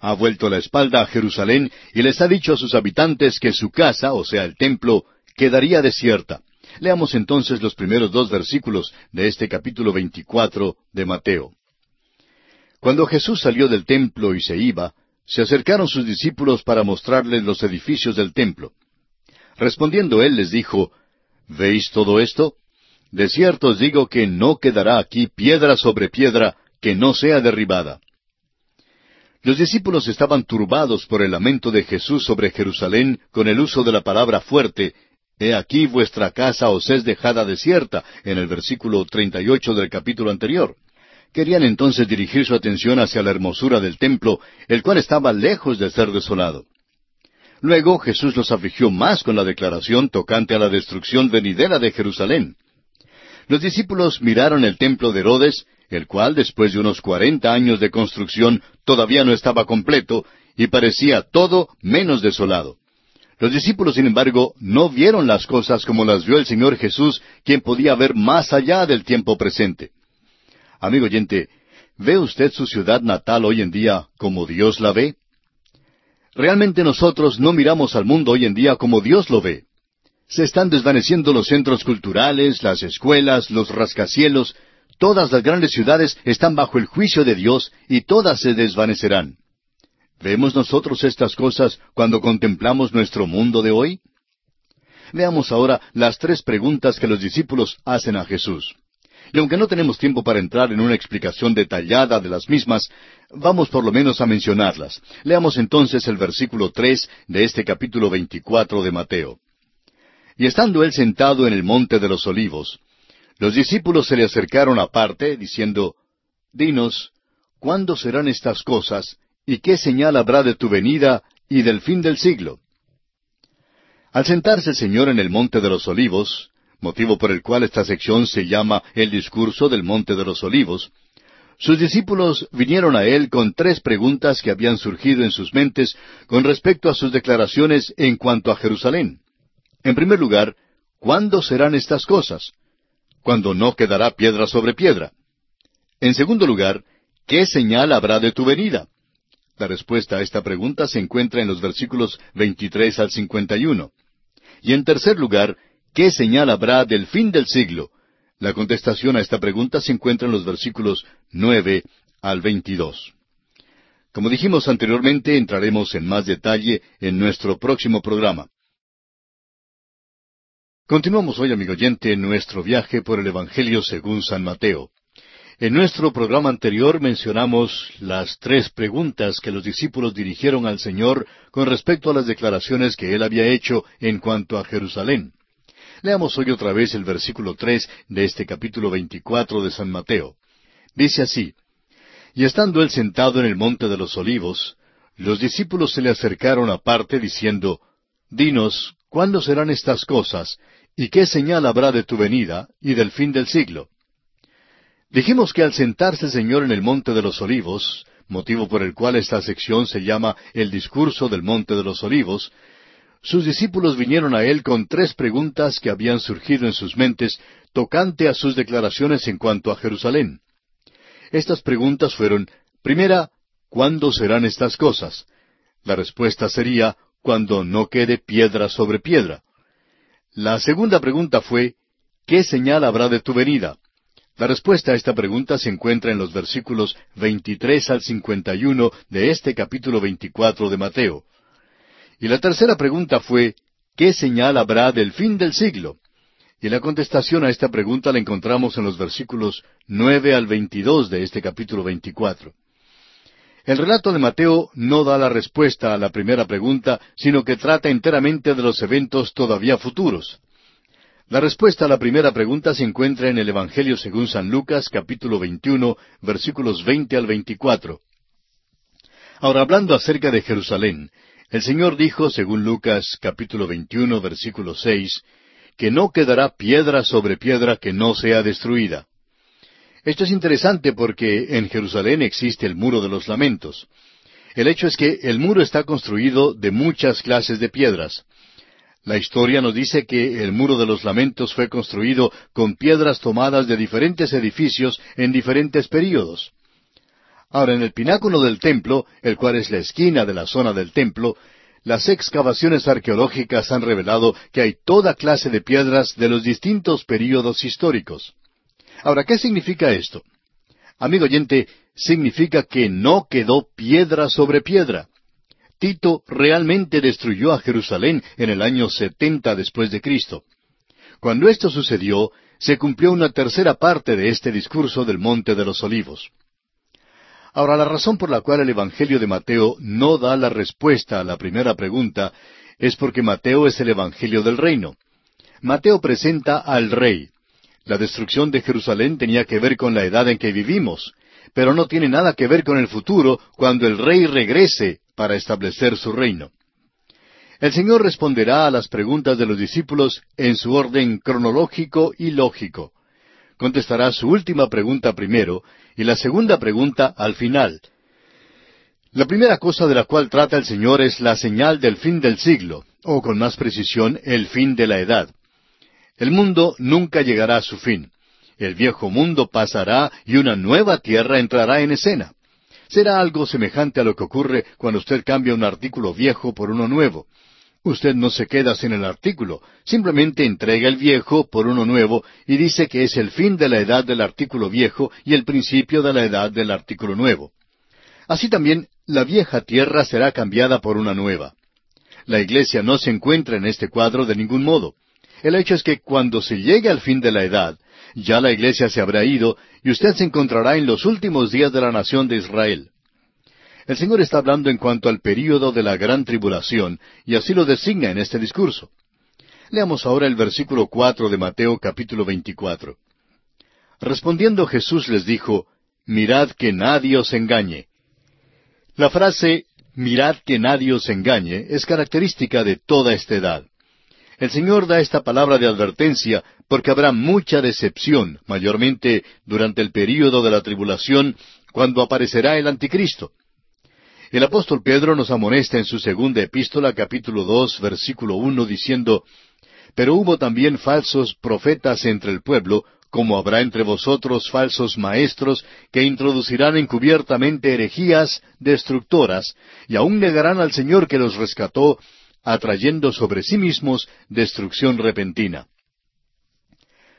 ha vuelto la espalda a Jerusalén y les ha dicho a sus habitantes que su casa, o sea, el templo, quedaría desierta. Leamos entonces los primeros dos versículos de este capítulo veinticuatro de Mateo. Cuando Jesús salió del templo y se iba, se acercaron sus discípulos para mostrarles los edificios del templo. Respondiendo él les dijo, ¿Veis todo esto? De cierto os digo que no quedará aquí piedra sobre piedra que no sea derribada. Los discípulos estaban turbados por el lamento de Jesús sobre Jerusalén con el uso de la palabra fuerte, He aquí vuestra casa os es dejada desierta, en el versículo treinta y ocho del capítulo anterior. Querían entonces dirigir su atención hacia la hermosura del templo, el cual estaba lejos de ser desolado. Luego Jesús los afligió más con la declaración tocante a la destrucción venidera de Jerusalén. Los discípulos miraron el templo de Herodes el cual después de unos cuarenta años de construcción todavía no estaba completo y parecía todo menos desolado. Los discípulos, sin embargo, no vieron las cosas como las vio el Señor Jesús, quien podía ver más allá del tiempo presente. Amigo oyente, ¿ve usted su ciudad natal hoy en día como Dios la ve? Realmente nosotros no miramos al mundo hoy en día como Dios lo ve. Se están desvaneciendo los centros culturales, las escuelas, los rascacielos, todas las grandes ciudades están bajo el juicio de Dios y todas se desvanecerán. ¿Vemos nosotros estas cosas cuando contemplamos nuestro mundo de hoy? Veamos ahora las tres preguntas que los discípulos hacen a Jesús. Y aunque no tenemos tiempo para entrar en una explicación detallada de las mismas, vamos por lo menos a mencionarlas. Leamos entonces el versículo tres de este capítulo veinticuatro de Mateo. Y estando él sentado en el monte de los olivos, los discípulos se le acercaron aparte, diciendo, Dinos, ¿cuándo serán estas cosas, y qué señal habrá de tu venida y del fin del siglo? Al sentarse el Señor en el monte de los olivos, motivo por el cual esta sección se llama el discurso del monte de los olivos, sus discípulos vinieron a él con tres preguntas que habían surgido en sus mentes con respecto a sus declaraciones en cuanto a Jerusalén. En primer lugar, ¿cuándo serán estas cosas? cuando no quedará piedra sobre piedra? En segundo lugar, ¿qué señal habrá de tu venida? La respuesta a esta pregunta se encuentra en los versículos 23 al 51. Y en tercer lugar, ¿qué señal habrá del fin del siglo? La contestación a esta pregunta se encuentra en los versículos 9 al 22. Como dijimos anteriormente, entraremos en más detalle en nuestro próximo programa. Continuamos hoy, amigo oyente, en nuestro viaje por el Evangelio según San Mateo. En nuestro programa anterior mencionamos las tres preguntas que los discípulos dirigieron al Señor con respecto a las declaraciones que Él había hecho en cuanto a Jerusalén. Leamos hoy otra vez el versículo tres de este capítulo veinticuatro de San Mateo. Dice así, Y estando él sentado en el monte de los olivos, los discípulos se le acercaron aparte diciendo, Dinos, ¿cuándo serán estas cosas? ¿Y qué señal habrá de tu venida y del fin del siglo? Dijimos que al sentarse el Señor en el Monte de los Olivos, motivo por el cual esta sección se llama el discurso del Monte de los Olivos, sus discípulos vinieron a Él con tres preguntas que habían surgido en sus mentes tocante a sus declaraciones en cuanto a Jerusalén. Estas preguntas fueron, primera, ¿cuándo serán estas cosas? La respuesta sería, cuando no quede piedra sobre piedra. La segunda pregunta fue, ¿qué señal habrá de tu venida? La respuesta a esta pregunta se encuentra en los versículos 23 al 51 de este capítulo 24 de Mateo. Y la tercera pregunta fue, ¿qué señal habrá del fin del siglo? Y la contestación a esta pregunta la encontramos en los versículos 9 al 22 de este capítulo 24. El relato de Mateo no da la respuesta a la primera pregunta, sino que trata enteramente de los eventos todavía futuros. La respuesta a la primera pregunta se encuentra en el Evangelio según San Lucas, capítulo 21, versículos 20 al 24. Ahora, hablando acerca de Jerusalén, el Señor dijo, según Lucas, capítulo 21, versículo 6, que no quedará piedra sobre piedra que no sea destruida. Esto es interesante porque en Jerusalén existe el muro de los lamentos. El hecho es que el muro está construido de muchas clases de piedras. La historia nos dice que el muro de los lamentos fue construido con piedras tomadas de diferentes edificios en diferentes períodos. Ahora, en el pináculo del templo, el cual es la esquina de la zona del templo, las excavaciones arqueológicas han revelado que hay toda clase de piedras de los distintos períodos históricos. Ahora, ¿qué significa esto? Amigo oyente, significa que no quedó piedra sobre piedra. Tito realmente destruyó a Jerusalén en el año setenta después de Cristo. Cuando esto sucedió, se cumplió una tercera parte de este discurso del Monte de los Olivos. Ahora, la razón por la cual el Evangelio de Mateo no da la respuesta a la primera pregunta es porque Mateo es el Evangelio del reino. Mateo presenta al rey, la destrucción de Jerusalén tenía que ver con la edad en que vivimos, pero no tiene nada que ver con el futuro cuando el rey regrese para establecer su reino. El Señor responderá a las preguntas de los discípulos en su orden cronológico y lógico. Contestará su última pregunta primero y la segunda pregunta al final. La primera cosa de la cual trata el Señor es la señal del fin del siglo, o con más precisión, el fin de la edad. El mundo nunca llegará a su fin. El viejo mundo pasará y una nueva tierra entrará en escena. Será algo semejante a lo que ocurre cuando usted cambia un artículo viejo por uno nuevo. Usted no se queda sin el artículo, simplemente entrega el viejo por uno nuevo y dice que es el fin de la edad del artículo viejo y el principio de la edad del artículo nuevo. Así también la vieja tierra será cambiada por una nueva. La iglesia no se encuentra en este cuadro de ningún modo. El hecho es que cuando se llegue al fin de la edad, ya la iglesia se habrá ido y usted se encontrará en los últimos días de la nación de Israel. El Señor está hablando en cuanto al período de la gran tribulación, y así lo designa en este discurso. Leamos ahora el versículo cuatro de Mateo capítulo veinticuatro. Respondiendo Jesús les dijo, Mirad que nadie os engañe. La frase Mirad que nadie os engañe es característica de toda esta edad. El Señor da esta palabra de advertencia porque habrá mucha decepción, mayormente durante el período de la tribulación, cuando aparecerá el anticristo. El apóstol Pedro nos amonesta en su segunda epístola, capítulo dos, versículo uno, diciendo, Pero hubo también falsos profetas entre el pueblo, como habrá entre vosotros falsos maestros que introducirán encubiertamente herejías destructoras, y aun negarán al Señor que los rescató, atrayendo sobre sí mismos destrucción repentina.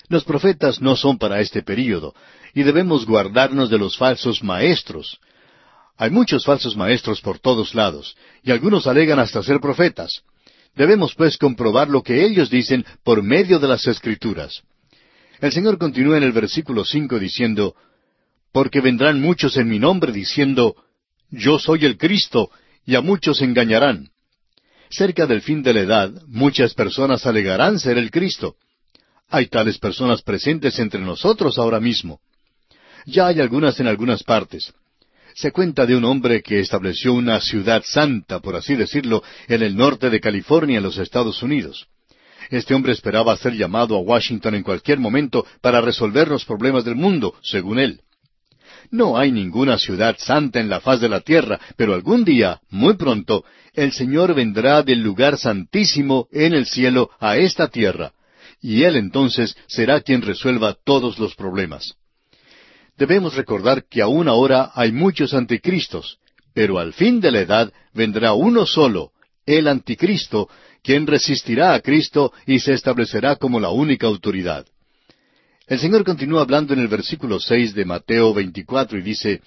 Los profetas no son para este período, y debemos guardarnos de los falsos maestros. Hay muchos falsos maestros por todos lados, y algunos alegan hasta ser profetas. Debemos pues comprobar lo que ellos dicen por medio de las Escrituras. El Señor continúa en el versículo cinco diciendo, Porque vendrán muchos en mi nombre diciendo, Yo soy el Cristo, y a muchos engañarán. Cerca del fin de la edad, muchas personas alegarán ser el Cristo. Hay tales personas presentes entre nosotros ahora mismo. Ya hay algunas en algunas partes. Se cuenta de un hombre que estableció una ciudad santa, por así decirlo, en el norte de California, en los Estados Unidos. Este hombre esperaba ser llamado a Washington en cualquier momento para resolver los problemas del mundo, según él. No hay ninguna ciudad santa en la faz de la tierra, pero algún día, muy pronto, el Señor vendrá del lugar santísimo en el cielo a esta tierra, y Él entonces será quien resuelva todos los problemas. Debemos recordar que aún ahora hay muchos anticristos, pero al fin de la edad vendrá uno solo, el anticristo, quien resistirá a Cristo y se establecerá como la única autoridad. El Señor continúa hablando en el versículo seis de Mateo veinticuatro y dice,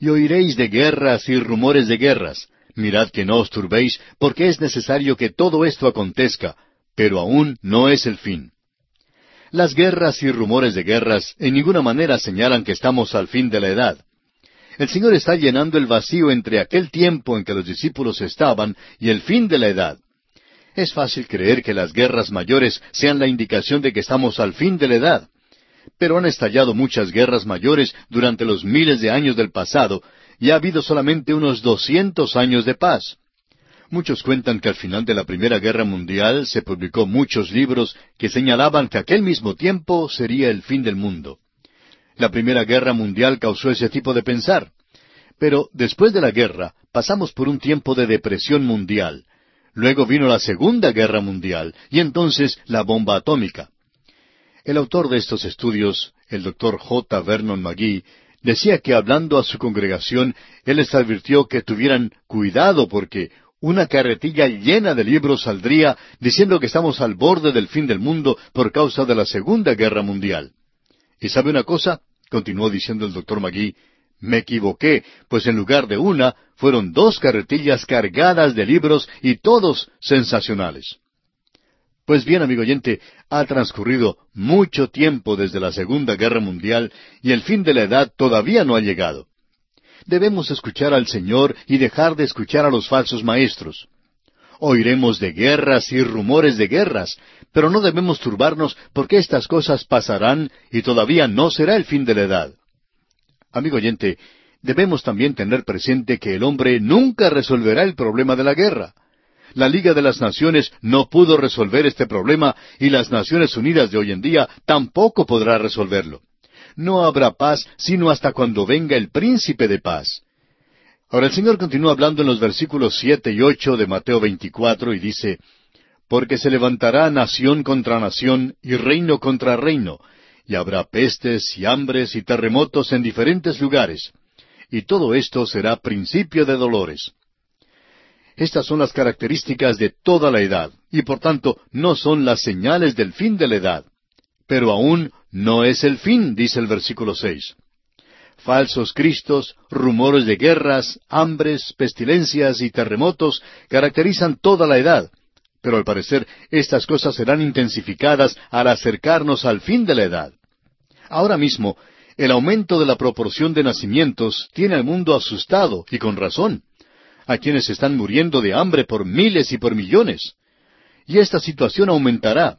Y oiréis de guerras y rumores de guerras. Mirad que no os turbéis, porque es necesario que todo esto acontezca, pero aún no es el fin. Las guerras y rumores de guerras en ninguna manera señalan que estamos al fin de la edad. El Señor está llenando el vacío entre aquel tiempo en que los discípulos estaban y el fin de la edad. Es fácil creer que las guerras mayores sean la indicación de que estamos al fin de la edad pero han estallado muchas guerras mayores durante los miles de años del pasado, y ha habido solamente unos doscientos años de paz. Muchos cuentan que al final de la Primera Guerra Mundial se publicó muchos libros que señalaban que aquel mismo tiempo sería el fin del mundo. La Primera Guerra Mundial causó ese tipo de pensar. Pero después de la guerra pasamos por un tiempo de depresión mundial. Luego vino la Segunda Guerra Mundial y entonces la bomba atómica. El autor de estos estudios, el doctor J. Vernon McGee, decía que hablando a su congregación, él les advirtió que tuvieran cuidado porque una carretilla llena de libros saldría diciendo que estamos al borde del fin del mundo por causa de la Segunda Guerra Mundial. ¿Y sabe una cosa? continuó diciendo el doctor Magui, me equivoqué, pues en lugar de una, fueron dos carretillas cargadas de libros y todos sensacionales. Pues bien, amigo oyente, ha transcurrido mucho tiempo desde la Segunda Guerra Mundial y el fin de la edad todavía no ha llegado. Debemos escuchar al Señor y dejar de escuchar a los falsos maestros. Oiremos de guerras y rumores de guerras, pero no debemos turbarnos porque estas cosas pasarán y todavía no será el fin de la edad. Amigo oyente, debemos también tener presente que el hombre nunca resolverá el problema de la guerra. La Liga de las Naciones no pudo resolver este problema y las Naciones Unidas de hoy en día tampoco podrá resolverlo. No habrá paz sino hasta cuando venga el príncipe de paz. Ahora el Señor continúa hablando en los versículos siete y ocho de Mateo veinticuatro y dice, porque se levantará nación contra nación y reino contra reino, y habrá pestes y hambres y terremotos en diferentes lugares. Y todo esto será principio de dolores. Estas son las características de toda la edad, y por tanto no son las señales del fin de la edad. Pero aún no es el fin, dice el versículo seis. Falsos cristos, rumores de guerras, hambres, pestilencias y terremotos caracterizan toda la edad, pero al parecer estas cosas serán intensificadas al acercarnos al fin de la edad. Ahora mismo, el aumento de la proporción de nacimientos tiene al mundo asustado, y con razón. Hay quienes están muriendo de hambre por miles y por millones. Y esta situación aumentará.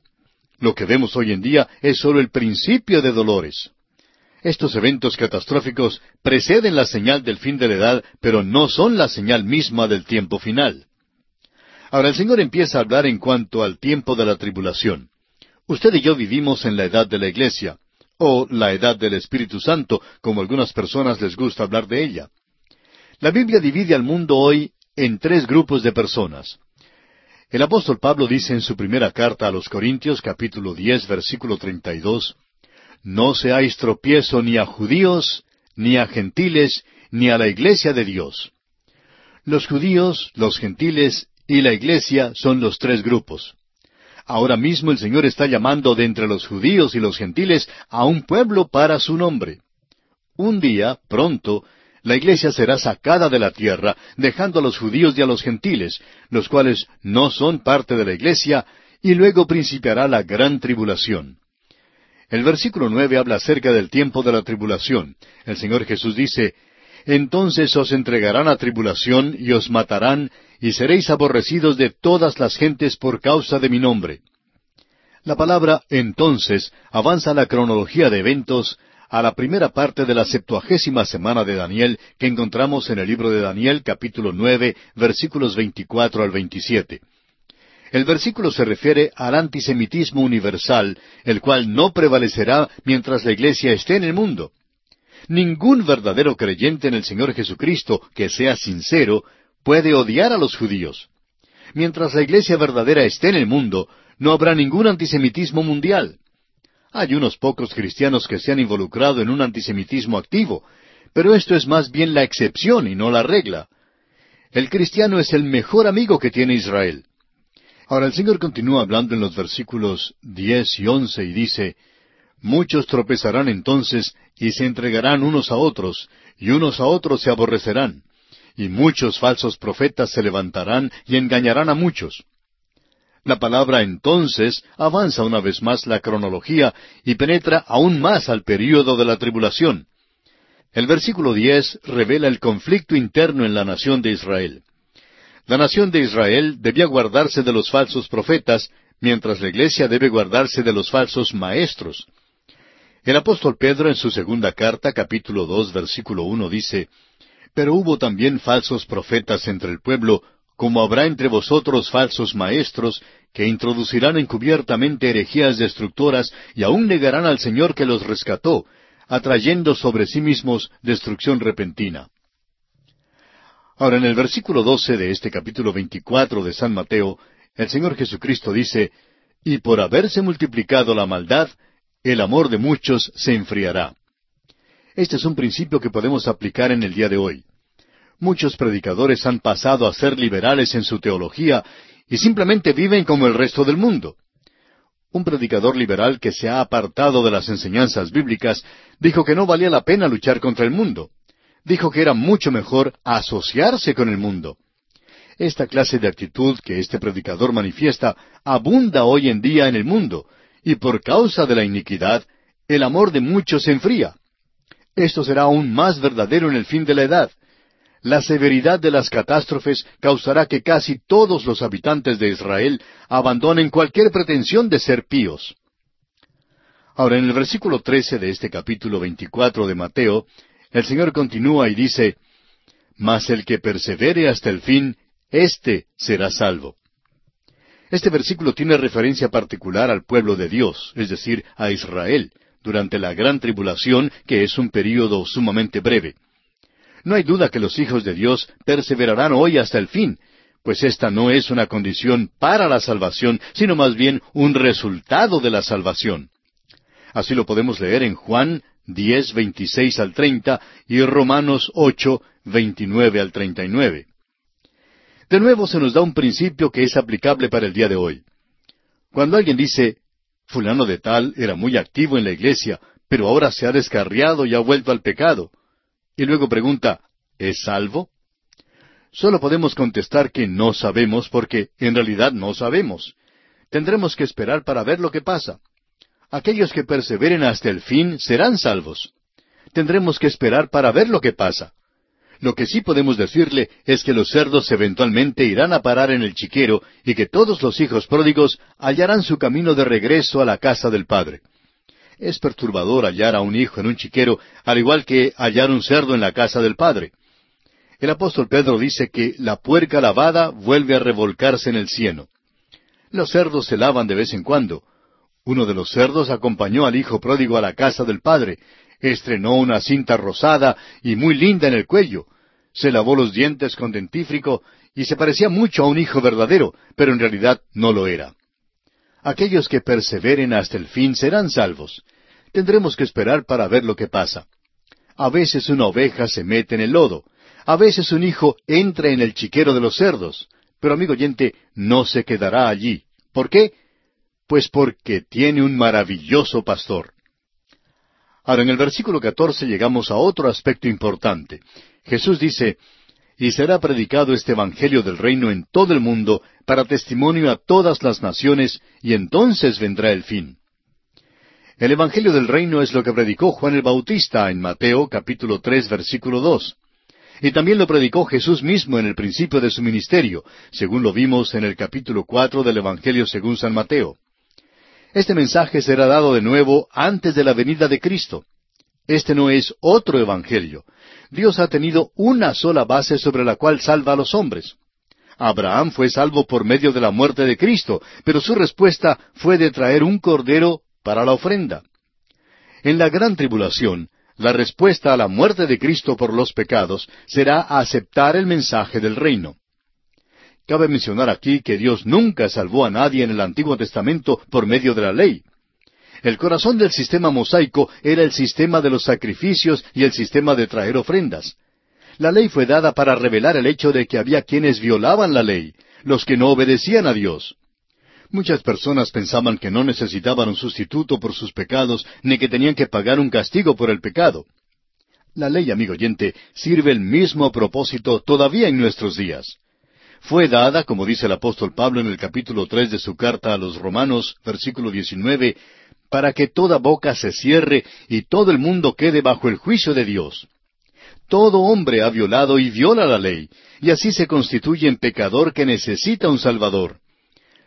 Lo que vemos hoy en día es solo el principio de dolores. Estos eventos catastróficos preceden la señal del fin de la edad, pero no son la señal misma del tiempo final. Ahora el Señor empieza a hablar en cuanto al tiempo de la tribulación. Usted y yo vivimos en la edad de la iglesia, o la edad del Espíritu Santo, como algunas personas les gusta hablar de ella. La Biblia divide al mundo hoy en tres grupos de personas. El apóstol Pablo dice en su primera carta a los Corintios capítulo diez versículo treinta y dos no seáis tropiezo ni a judíos, ni a gentiles, ni a la iglesia de Dios. Los judíos, los gentiles y la iglesia son los tres grupos. Ahora mismo el Señor está llamando de entre los judíos y los gentiles a un pueblo para su nombre. Un día, pronto, la iglesia será sacada de la tierra, dejando a los judíos y a los gentiles, los cuales no son parte de la iglesia, y luego principiará la gran tribulación. El versículo nueve habla acerca del tiempo de la tribulación. El Señor Jesús dice, Entonces os entregarán a tribulación y os matarán, y seréis aborrecidos de todas las gentes por causa de mi nombre. La palabra entonces avanza la cronología de eventos a la primera parte de la septuagésima semana de Daniel que encontramos en el libro de Daniel capítulo nueve versículos veinticuatro al veintisiete. El versículo se refiere al antisemitismo universal, el cual no prevalecerá mientras la iglesia esté en el mundo. Ningún verdadero creyente en el Señor Jesucristo que sea sincero puede odiar a los judíos. Mientras la iglesia verdadera esté en el mundo, no habrá ningún antisemitismo mundial. Hay unos pocos cristianos que se han involucrado en un antisemitismo activo, pero esto es más bien la excepción y no la regla. El cristiano es el mejor amigo que tiene Israel. Ahora el Señor continúa hablando en los versículos diez y once y dice, Muchos tropezarán entonces y se entregarán unos a otros, y unos a otros se aborrecerán, y muchos falsos profetas se levantarán y engañarán a muchos. La palabra entonces avanza una vez más la cronología y penetra aún más al período de la tribulación. El versículo diez revela el conflicto interno en la nación de Israel. La nación de Israel debía guardarse de los falsos profetas, mientras la iglesia debe guardarse de los falsos maestros. El apóstol Pedro en su segunda carta, capítulo dos, versículo uno, dice, Pero hubo también falsos profetas entre el pueblo, como habrá entre vosotros falsos maestros, que introducirán encubiertamente herejías destructoras y aún negarán al Señor que los rescató, atrayendo sobre sí mismos destrucción repentina. Ahora, en el versículo doce de este capítulo veinticuatro de San Mateo, el Señor Jesucristo dice, Y por haberse multiplicado la maldad, el amor de muchos se enfriará. Este es un principio que podemos aplicar en el día de hoy. Muchos predicadores han pasado a ser liberales en su teología y simplemente viven como el resto del mundo. Un predicador liberal que se ha apartado de las enseñanzas bíblicas dijo que no valía la pena luchar contra el mundo dijo que era mucho mejor asociarse con el mundo. Esta clase de actitud que este predicador manifiesta abunda hoy en día en el mundo, y por causa de la iniquidad, el amor de muchos se enfría. Esto será aún más verdadero en el fin de la edad. La severidad de las catástrofes causará que casi todos los habitantes de Israel abandonen cualquier pretensión de ser píos. Ahora, en el versículo trece de este capítulo veinticuatro de Mateo, el Señor continúa y dice, Mas el que persevere hasta el fin, éste será salvo. Este versículo tiene referencia particular al pueblo de Dios, es decir, a Israel, durante la gran tribulación, que es un período sumamente breve. No hay duda que los hijos de Dios perseverarán hoy hasta el fin, pues esta no es una condición para la salvación, sino más bien un resultado de la salvación. Así lo podemos leer en Juan 10, 26 al 30 y Romanos 8, 29 al 39. De nuevo se nos da un principio que es aplicable para el día de hoy. Cuando alguien dice, fulano de tal era muy activo en la iglesia, pero ahora se ha descarriado y ha vuelto al pecado, y luego pregunta, ¿es salvo? Solo podemos contestar que no sabemos porque en realidad no sabemos. Tendremos que esperar para ver lo que pasa. Aquellos que perseveren hasta el fin serán salvos. Tendremos que esperar para ver lo que pasa. Lo que sí podemos decirle es que los cerdos eventualmente irán a parar en el chiquero y que todos los hijos pródigos hallarán su camino de regreso a la casa del Padre. Es perturbador hallar a un hijo en un chiquero, al igual que hallar un cerdo en la casa del Padre. El apóstol Pedro dice que la puerca lavada vuelve a revolcarse en el cieno. Los cerdos se lavan de vez en cuando. Uno de los cerdos acompañó al hijo pródigo a la casa del padre, estrenó una cinta rosada y muy linda en el cuello, se lavó los dientes con dentífrico y se parecía mucho a un hijo verdadero, pero en realidad no lo era. Aquellos que perseveren hasta el fin serán salvos. Tendremos que esperar para ver lo que pasa. A veces una oveja se mete en el lodo, a veces un hijo entra en el chiquero de los cerdos, pero amigo oyente, no se quedará allí. ¿Por qué? Pues porque tiene un maravilloso pastor. Ahora, en el versículo catorce llegamos a otro aspecto importante. Jesús dice, y será predicado este Evangelio del reino en todo el mundo para testimonio a todas las naciones, y entonces vendrá el fin. El Evangelio del reino es lo que predicó Juan el Bautista en Mateo capítulo tres versículo dos. Y también lo predicó Jesús mismo en el principio de su ministerio, según lo vimos en el capítulo cuatro del Evangelio según San Mateo. Este mensaje será dado de nuevo antes de la venida de Cristo. Este no es otro Evangelio. Dios ha tenido una sola base sobre la cual salva a los hombres. Abraham fue salvo por medio de la muerte de Cristo, pero su respuesta fue de traer un cordero para la ofrenda. En la gran tribulación, la respuesta a la muerte de Cristo por los pecados será aceptar el mensaje del reino. Cabe mencionar aquí que Dios nunca salvó a nadie en el Antiguo Testamento por medio de la ley. El corazón del sistema mosaico era el sistema de los sacrificios y el sistema de traer ofrendas. La ley fue dada para revelar el hecho de que había quienes violaban la ley, los que no obedecían a Dios. Muchas personas pensaban que no necesitaban un sustituto por sus pecados, ni que tenían que pagar un castigo por el pecado. La ley, amigo oyente, sirve el mismo propósito todavía en nuestros días. Fue dada, como dice el apóstol Pablo en el capítulo tres de su carta a los Romanos, versículo diecinueve, para que toda boca se cierre y todo el mundo quede bajo el juicio de Dios. Todo hombre ha violado y viola la ley, y así se constituye en pecador que necesita un Salvador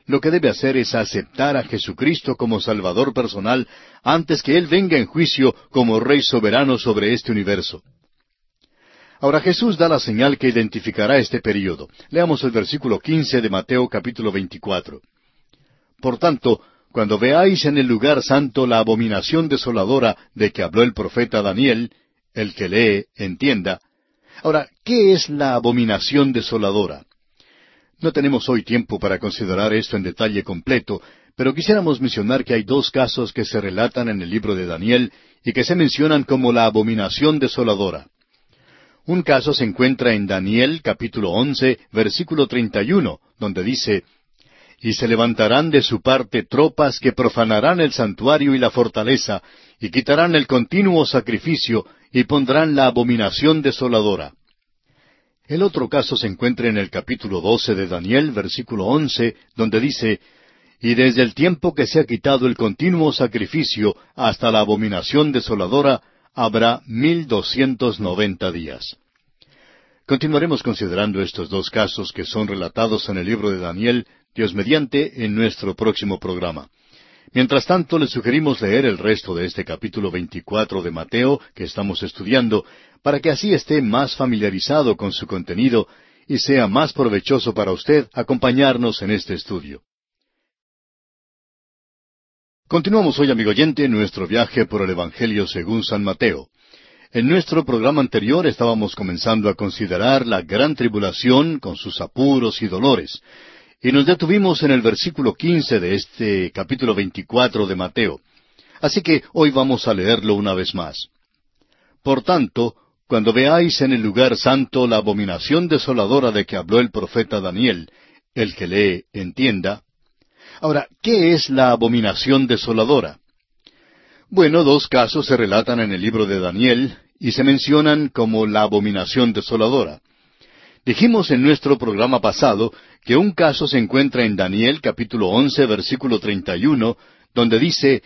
lo que debe hacer es aceptar a Jesucristo como Salvador personal antes que Él venga en juicio como Rey soberano sobre este universo. Ahora Jesús da la señal que identificará este período. Leamos el versículo quince de Mateo capítulo veinticuatro. Por tanto, cuando veáis en el lugar santo la abominación desoladora de que habló el profeta Daniel, el que lee, entienda. Ahora, ¿qué es la abominación desoladora? No tenemos hoy tiempo para considerar esto en detalle completo, pero quisiéramos mencionar que hay dos casos que se relatan en el libro de Daniel y que se mencionan como la abominación desoladora. Un caso se encuentra en Daniel capítulo once, versículo treinta y uno, donde dice Y se levantarán de su parte tropas que profanarán el santuario y la fortaleza, y quitarán el continuo sacrificio, y pondrán la abominación desoladora. El otro caso se encuentra en el capítulo doce de Daniel, versículo once, donde dice, Y desde el tiempo que se ha quitado el continuo sacrificio hasta la abominación desoladora, habrá mil doscientos noventa días. Continuaremos considerando estos dos casos que son relatados en el libro de Daniel, Dios mediante, en nuestro próximo programa. Mientras tanto, le sugerimos leer el resto de este capítulo 24 de Mateo que estamos estudiando, para que así esté más familiarizado con su contenido y sea más provechoso para usted acompañarnos en este estudio. Continuamos hoy, amigo oyente, nuestro viaje por el Evangelio según San Mateo. En nuestro programa anterior estábamos comenzando a considerar la gran tribulación con sus apuros y dolores, y nos detuvimos en el versículo quince de este capítulo veinticuatro de Mateo. Así que hoy vamos a leerlo una vez más. Por tanto, cuando veáis en el lugar santo la abominación desoladora de que habló el profeta Daniel, el que lee entienda. Ahora, ¿qué es la abominación desoladora? Bueno, dos casos se relatan en el libro de Daniel y se mencionan como la abominación desoladora. Dijimos en nuestro programa pasado que un caso se encuentra en Daniel capítulo once versículo treinta y uno, donde dice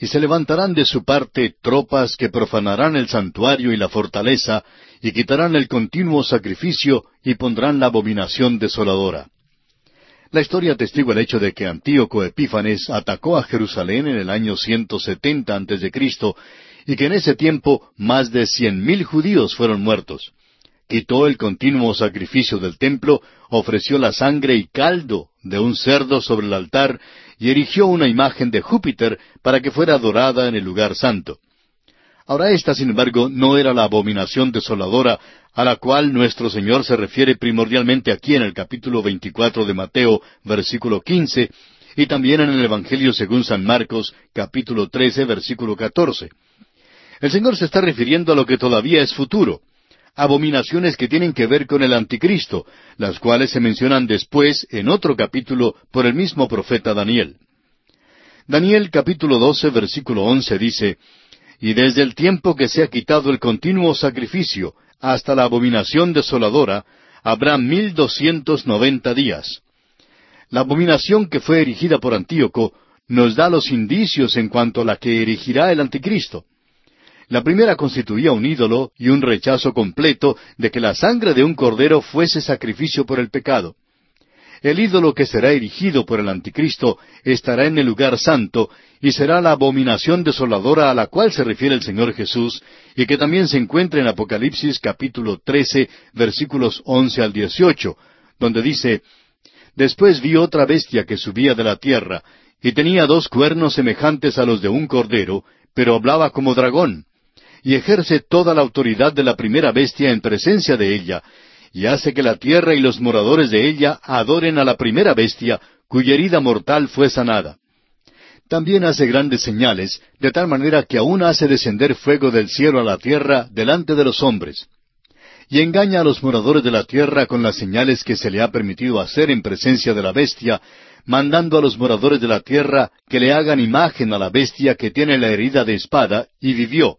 y se levantarán de su parte tropas que profanarán el santuario y la fortaleza, y quitarán el continuo sacrificio, y pondrán la abominación desoladora. La historia atestigua el hecho de que Antíoco Epífanes atacó a Jerusalén en el año 170 a.C. y que en ese tiempo más de cien mil judíos fueron muertos. Quitó el continuo sacrificio del templo, ofreció la sangre y caldo de un cerdo sobre el altar y erigió una imagen de Júpiter para que fuera adorada en el lugar santo. Ahora esta, sin embargo, no era la abominación desoladora a la cual nuestro Señor se refiere primordialmente aquí en el capítulo 24 de Mateo, versículo 15, y también en el Evangelio según San Marcos, capítulo 13, versículo 14. El Señor se está refiriendo a lo que todavía es futuro, abominaciones que tienen que ver con el anticristo, las cuales se mencionan después en otro capítulo por el mismo profeta Daniel. Daniel capítulo 12 versículo 11 dice, Y desde el tiempo que se ha quitado el continuo sacrificio hasta la abominación desoladora, habrá mil doscientos noventa días. La abominación que fue erigida por Antíoco nos da los indicios en cuanto a la que erigirá el anticristo. La primera constituía un ídolo y un rechazo completo de que la sangre de un cordero fuese sacrificio por el pecado. El ídolo que será erigido por el anticristo estará en el lugar santo y será la abominación desoladora a la cual se refiere el Señor Jesús y que también se encuentra en Apocalipsis capítulo 13 versículos 11 al 18, donde dice, Después vi otra bestia que subía de la tierra y tenía dos cuernos semejantes a los de un cordero, pero hablaba como dragón, y ejerce toda la autoridad de la primera bestia en presencia de ella, y hace que la tierra y los moradores de ella adoren a la primera bestia, cuya herida mortal fue sanada. También hace grandes señales, de tal manera que aún hace descender fuego del cielo a la tierra delante de los hombres. Y engaña a los moradores de la tierra con las señales que se le ha permitido hacer en presencia de la bestia, mandando a los moradores de la tierra que le hagan imagen a la bestia que tiene la herida de espada, y vivió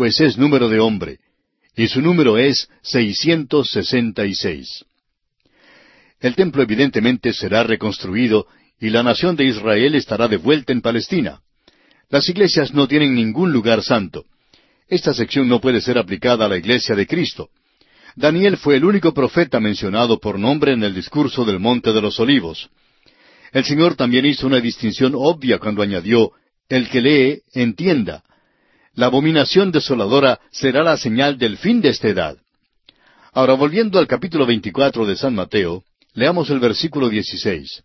pues es número de hombre, y su número es 666. El templo evidentemente será reconstruido y la nación de Israel estará de vuelta en Palestina. Las iglesias no tienen ningún lugar santo. Esta sección no puede ser aplicada a la iglesia de Cristo. Daniel fue el único profeta mencionado por nombre en el discurso del Monte de los Olivos. El Señor también hizo una distinción obvia cuando añadió, el que lee, entienda. La abominación desoladora será la señal del fin de esta edad. Ahora, volviendo al capítulo 24 de San Mateo, leamos el versículo 16.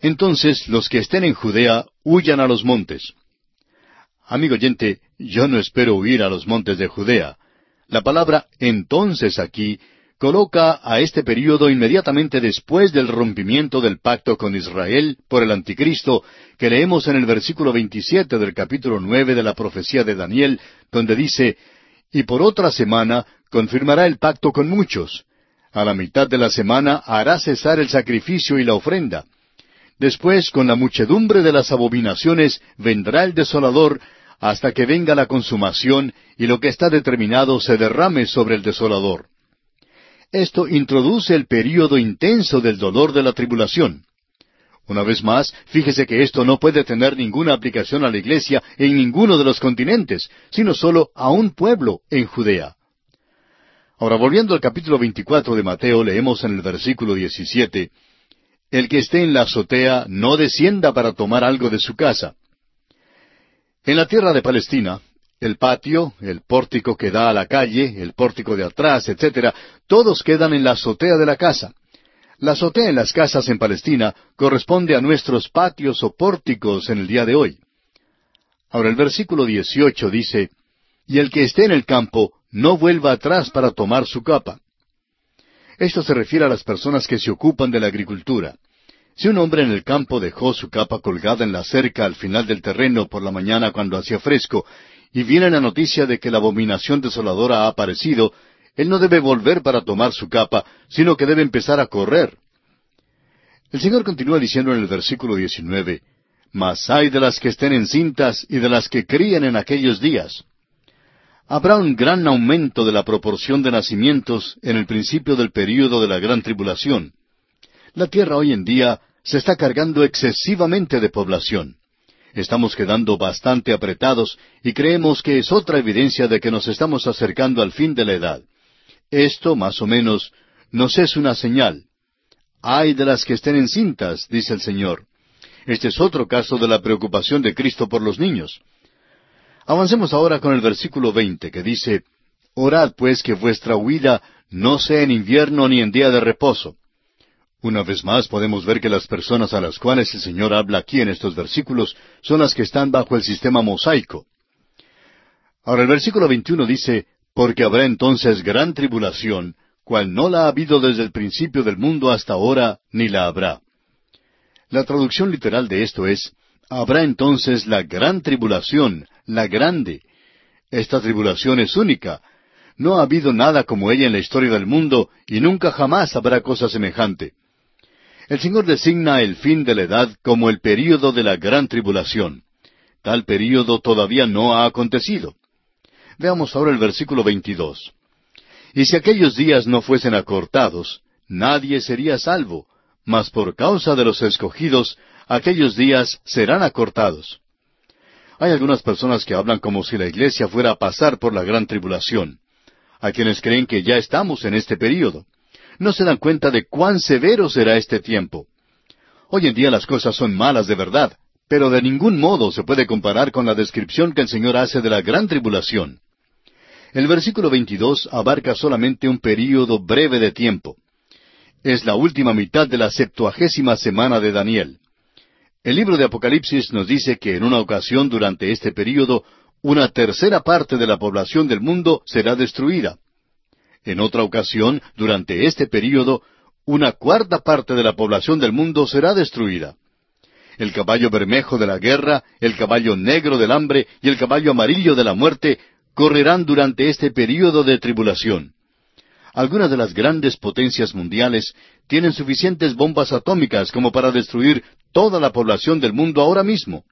Entonces los que estén en Judea huyan a los montes. Amigo oyente, yo no espero huir a los montes de Judea. La palabra entonces aquí coloca a este período inmediatamente después del rompimiento del pacto con Israel por el anticristo que leemos en el versículo 27 del capítulo nueve de la profecía de Daniel, donde dice, y por otra semana confirmará el pacto con muchos. A la mitad de la semana hará cesar el sacrificio y la ofrenda. Después, con la muchedumbre de las abominaciones, vendrá el desolador hasta que venga la consumación y lo que está determinado se derrame sobre el desolador. Esto introduce el período intenso del dolor de la tribulación. Una vez más, fíjese que esto no puede tener ninguna aplicación a la iglesia en ninguno de los continentes, sino solo a un pueblo en Judea. Ahora, volviendo al capítulo 24 de Mateo, leemos en el versículo 17, El que esté en la azotea no descienda para tomar algo de su casa. En la tierra de Palestina, el patio, el pórtico que da a la calle, el pórtico de atrás, etcétera, todos quedan en la azotea de la casa. La azotea en las casas en Palestina corresponde a nuestros patios o pórticos en el día de hoy. Ahora el versículo 18 dice, Y el que esté en el campo no vuelva atrás para tomar su capa. Esto se refiere a las personas que se ocupan de la agricultura. Si un hombre en el campo dejó su capa colgada en la cerca al final del terreno por la mañana cuando hacía fresco, y viene la noticia de que la abominación desoladora ha aparecido, él no debe volver para tomar su capa, sino que debe empezar a correr. El Señor continúa diciendo en el versículo 19, Mas hay de las que estén encintas y de las que críen en aquellos días. Habrá un gran aumento de la proporción de nacimientos en el principio del período de la gran tribulación. La tierra hoy en día se está cargando excesivamente de población. Estamos quedando bastante apretados y creemos que es otra evidencia de que nos estamos acercando al fin de la edad. Esto, más o menos, nos es una señal. Hay de las que estén encintas, dice el Señor. Este es otro caso de la preocupación de Cristo por los niños. Avancemos ahora con el versículo veinte, que dice, Orad pues que vuestra huida no sea en invierno ni en día de reposo, una vez más podemos ver que las personas a las cuales el Señor habla aquí en estos versículos son las que están bajo el sistema mosaico. Ahora el versículo 21 dice, Porque habrá entonces gran tribulación, cual no la ha habido desde el principio del mundo hasta ahora, ni la habrá. La traducción literal de esto es, Habrá entonces la gran tribulación, la grande. Esta tribulación es única. No ha habido nada como ella en la historia del mundo y nunca jamás habrá cosa semejante. El Señor designa el fin de la edad como el período de la gran tribulación. Tal período todavía no ha acontecido. Veamos ahora el versículo 22. Y si aquellos días no fuesen acortados, nadie sería salvo, mas por causa de los escogidos, aquellos días serán acortados. Hay algunas personas que hablan como si la iglesia fuera a pasar por la gran tribulación. Hay quienes creen que ya estamos en este período no se dan cuenta de cuán severo será este tiempo. Hoy en día las cosas son malas de verdad, pero de ningún modo se puede comparar con la descripción que el Señor hace de la gran tribulación. El versículo 22 abarca solamente un período breve de tiempo. Es la última mitad de la septuagésima semana de Daniel. El libro de Apocalipsis nos dice que en una ocasión durante este período una tercera parte de la población del mundo será destruida. En otra ocasión, durante este período, una cuarta parte de la población del mundo será destruida. El caballo bermejo de la guerra, el caballo negro del hambre y el caballo amarillo de la muerte correrán durante este período de tribulación. Algunas de las grandes potencias mundiales tienen suficientes bombas atómicas como para destruir toda la población del mundo ahora mismo.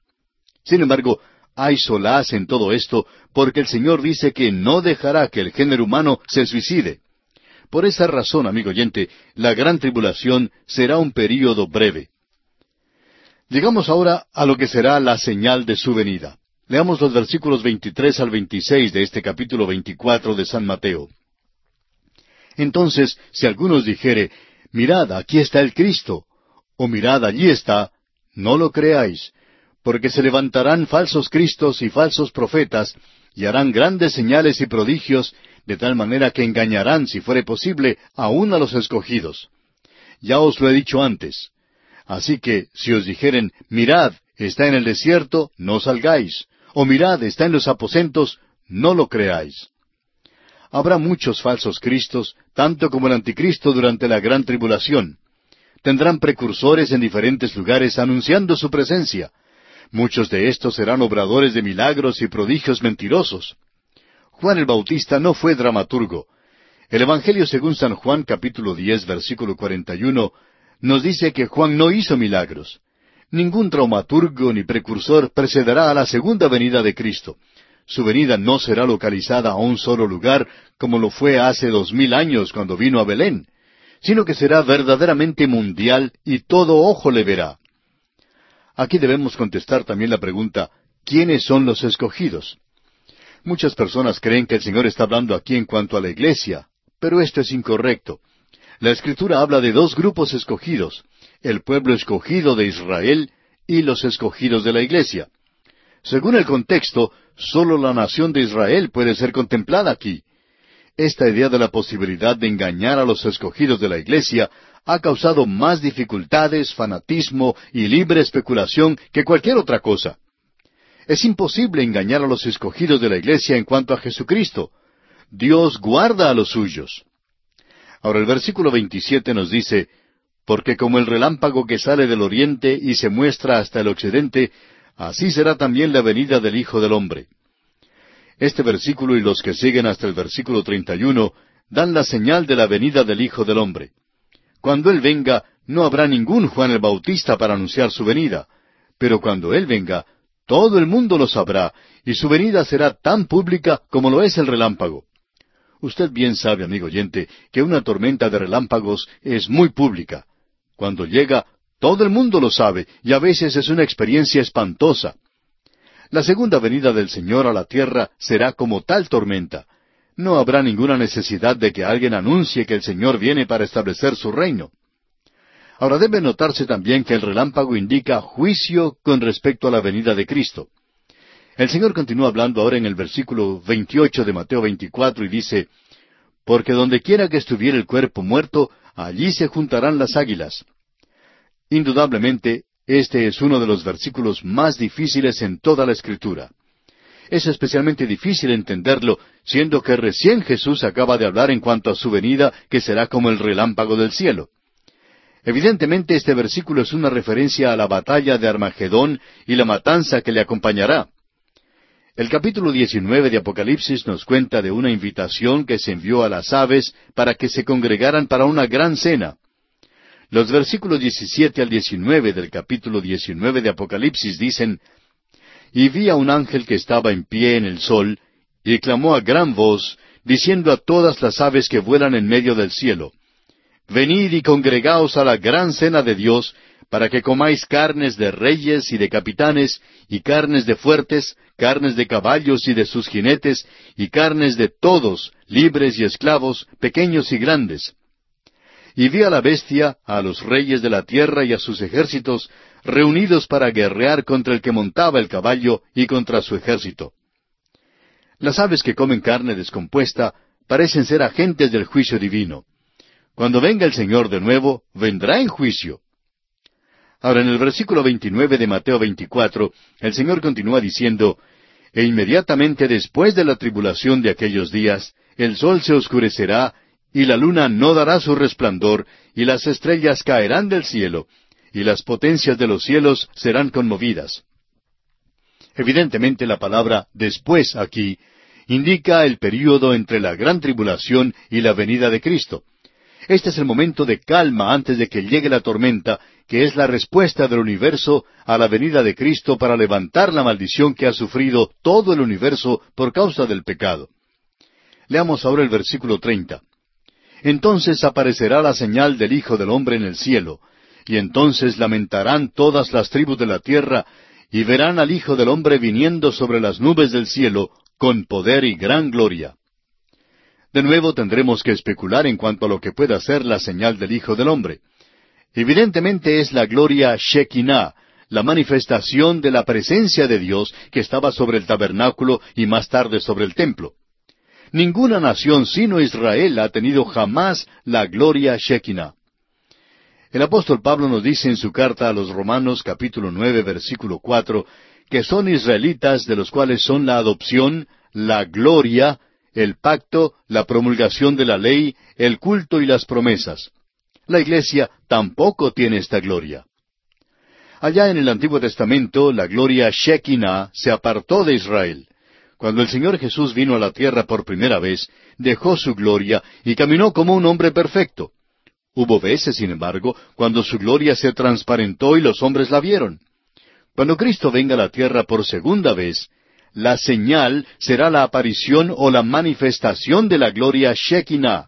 Sin embargo, hay solaz en todo esto porque el Señor dice que no dejará que el género humano se suicide. Por esa razón, amigo oyente, la gran tribulación será un período breve. Llegamos ahora a lo que será la señal de su venida. Leamos los versículos 23 al 26 de este capítulo 24 de San Mateo. Entonces, si algunos dijere, mirad, aquí está el Cristo, o mirad, allí está, no lo creáis, porque se levantarán falsos cristos y falsos profetas, y harán grandes señales y prodigios, de tal manera que engañarán, si fuere posible, aún a los escogidos. Ya os lo he dicho antes. Así que, si os dijeren, mirad, está en el desierto, no salgáis, o mirad, está en los aposentos, no lo creáis. Habrá muchos falsos cristos, tanto como el anticristo durante la gran tribulación. Tendrán precursores en diferentes lugares anunciando su presencia, Muchos de estos serán obradores de milagros y prodigios mentirosos. Juan el Bautista no fue dramaturgo. El Evangelio según San Juan capítulo diez versículo cuarenta y uno nos dice que Juan no hizo milagros. Ningún dramaturgo ni precursor precederá a la segunda venida de Cristo. Su venida no será localizada a un solo lugar como lo fue hace dos mil años cuando vino a Belén, sino que será verdaderamente mundial y todo ojo le verá. Aquí debemos contestar también la pregunta, ¿quiénes son los escogidos? Muchas personas creen que el Señor está hablando aquí en cuanto a la iglesia, Pero esto es incorrecto. La Escritura habla de dos grupos escogidos, el pueblo escogido de Israel y los escogidos de la Iglesia. Según el contexto, sólo la nación de Israel puede ser contemplada aquí. Esta idea de la posibilidad de engañar a los escogidos de la Iglesia ha causado más dificultades, fanatismo y libre especulación que cualquier otra cosa. Es imposible engañar a los escogidos de la Iglesia en cuanto a Jesucristo. Dios guarda a los suyos. Ahora el versículo 27 nos dice, Porque como el relámpago que sale del oriente y se muestra hasta el occidente, así será también la venida del Hijo del Hombre. Este versículo y los que siguen hasta el versículo 31 dan la señal de la venida del Hijo del Hombre. Cuando Él venga, no habrá ningún Juan el Bautista para anunciar su venida, pero cuando Él venga, todo el mundo lo sabrá, y su venida será tan pública como lo es el relámpago. Usted bien sabe, amigo oyente, que una tormenta de relámpagos es muy pública. Cuando llega, todo el mundo lo sabe, y a veces es una experiencia espantosa. La segunda venida del Señor a la tierra será como tal tormenta. No habrá ninguna necesidad de que alguien anuncie que el Señor viene para establecer su reino. Ahora debe notarse también que el relámpago indica juicio con respecto a la venida de Cristo. El Señor continúa hablando ahora en el versículo 28 de Mateo 24 y dice, Porque donde quiera que estuviera el cuerpo muerto, allí se juntarán las águilas. Indudablemente, este es uno de los versículos más difíciles en toda la Escritura. Es especialmente difícil entenderlo, siendo que recién Jesús acaba de hablar en cuanto a su venida, que será como el relámpago del cielo. Evidentemente este versículo es una referencia a la batalla de Armagedón y la matanza que le acompañará. El capítulo 19 de Apocalipsis nos cuenta de una invitación que se envió a las aves para que se congregaran para una gran cena. Los versículos 17 al 19 del capítulo 19 de Apocalipsis dicen, Y vi a un ángel que estaba en pie en el sol, y clamó a gran voz, diciendo a todas las aves que vuelan en medio del cielo, Venid y congregaos a la gran cena de Dios, para que comáis carnes de reyes y de capitanes, y carnes de fuertes, carnes de caballos y de sus jinetes, y carnes de todos, libres y esclavos, pequeños y grandes. Y vi a la bestia, a los reyes de la tierra y a sus ejércitos, reunidos para guerrear contra el que montaba el caballo y contra su ejército. Las aves que comen carne descompuesta parecen ser agentes del juicio divino. Cuando venga el Señor de nuevo, vendrá en juicio. Ahora, en el versículo 29 de Mateo 24, el Señor continúa diciendo, E inmediatamente después de la tribulación de aquellos días, el sol se oscurecerá, y la luna no dará su resplandor, y las estrellas caerán del cielo, y las potencias de los cielos serán conmovidas. Evidentemente la palabra después aquí indica el período entre la gran tribulación y la venida de Cristo. Este es el momento de calma antes de que llegue la tormenta, que es la respuesta del universo a la venida de Cristo para levantar la maldición que ha sufrido todo el universo por causa del pecado. Leamos ahora el versículo treinta. Entonces aparecerá la señal del Hijo del Hombre en el cielo, y entonces lamentarán todas las tribus de la tierra, y verán al Hijo del Hombre viniendo sobre las nubes del cielo, con poder y gran gloria. De nuevo tendremos que especular en cuanto a lo que pueda ser la señal del Hijo del Hombre. Evidentemente es la gloria Shekinah, la manifestación de la presencia de Dios que estaba sobre el tabernáculo y más tarde sobre el templo. Ninguna nación sino Israel ha tenido jamás la gloria Shekinah. El apóstol Pablo nos dice en su carta a los Romanos capítulo nueve versículo cuatro que son israelitas de los cuales son la adopción, la gloria, el pacto, la promulgación de la ley, el culto y las promesas. La iglesia tampoco tiene esta gloria. Allá en el Antiguo Testamento, la gloria Shekinah se apartó de Israel. Cuando el Señor Jesús vino a la tierra por primera vez, dejó su gloria y caminó como un hombre perfecto. Hubo veces, sin embargo, cuando su gloria se transparentó y los hombres la vieron. Cuando Cristo venga a la tierra por segunda vez, la señal será la aparición o la manifestación de la gloria Shekinah.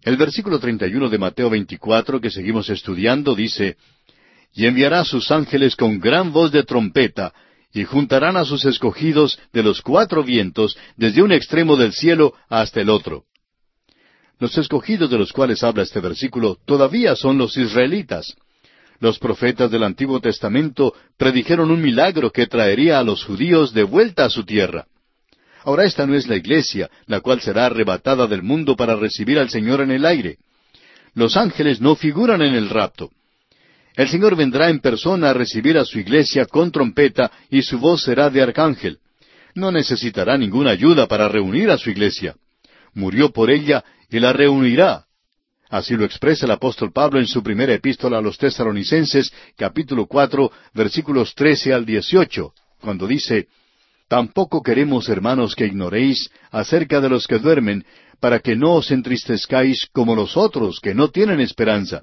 El versículo 31 de Mateo 24 que seguimos estudiando dice, Y enviará a sus ángeles con gran voz de trompeta, y juntarán a sus escogidos de los cuatro vientos, desde un extremo del cielo hasta el otro. Los escogidos de los cuales habla este versículo todavía son los israelitas. Los profetas del Antiguo Testamento predijeron un milagro que traería a los judíos de vuelta a su tierra. Ahora esta no es la iglesia, la cual será arrebatada del mundo para recibir al Señor en el aire. Los ángeles no figuran en el rapto. El Señor vendrá en persona a recibir a su iglesia con trompeta y su voz será de arcángel. No necesitará ninguna ayuda para reunir a su iglesia. Murió por ella y la reunirá. Así lo expresa el apóstol Pablo en su primera epístola a los tesaronicenses, capítulo cuatro, versículos trece al dieciocho, cuando dice, Tampoco queremos, hermanos, que ignoréis acerca de los que duermen, para que no os entristezcáis como los otros que no tienen esperanza.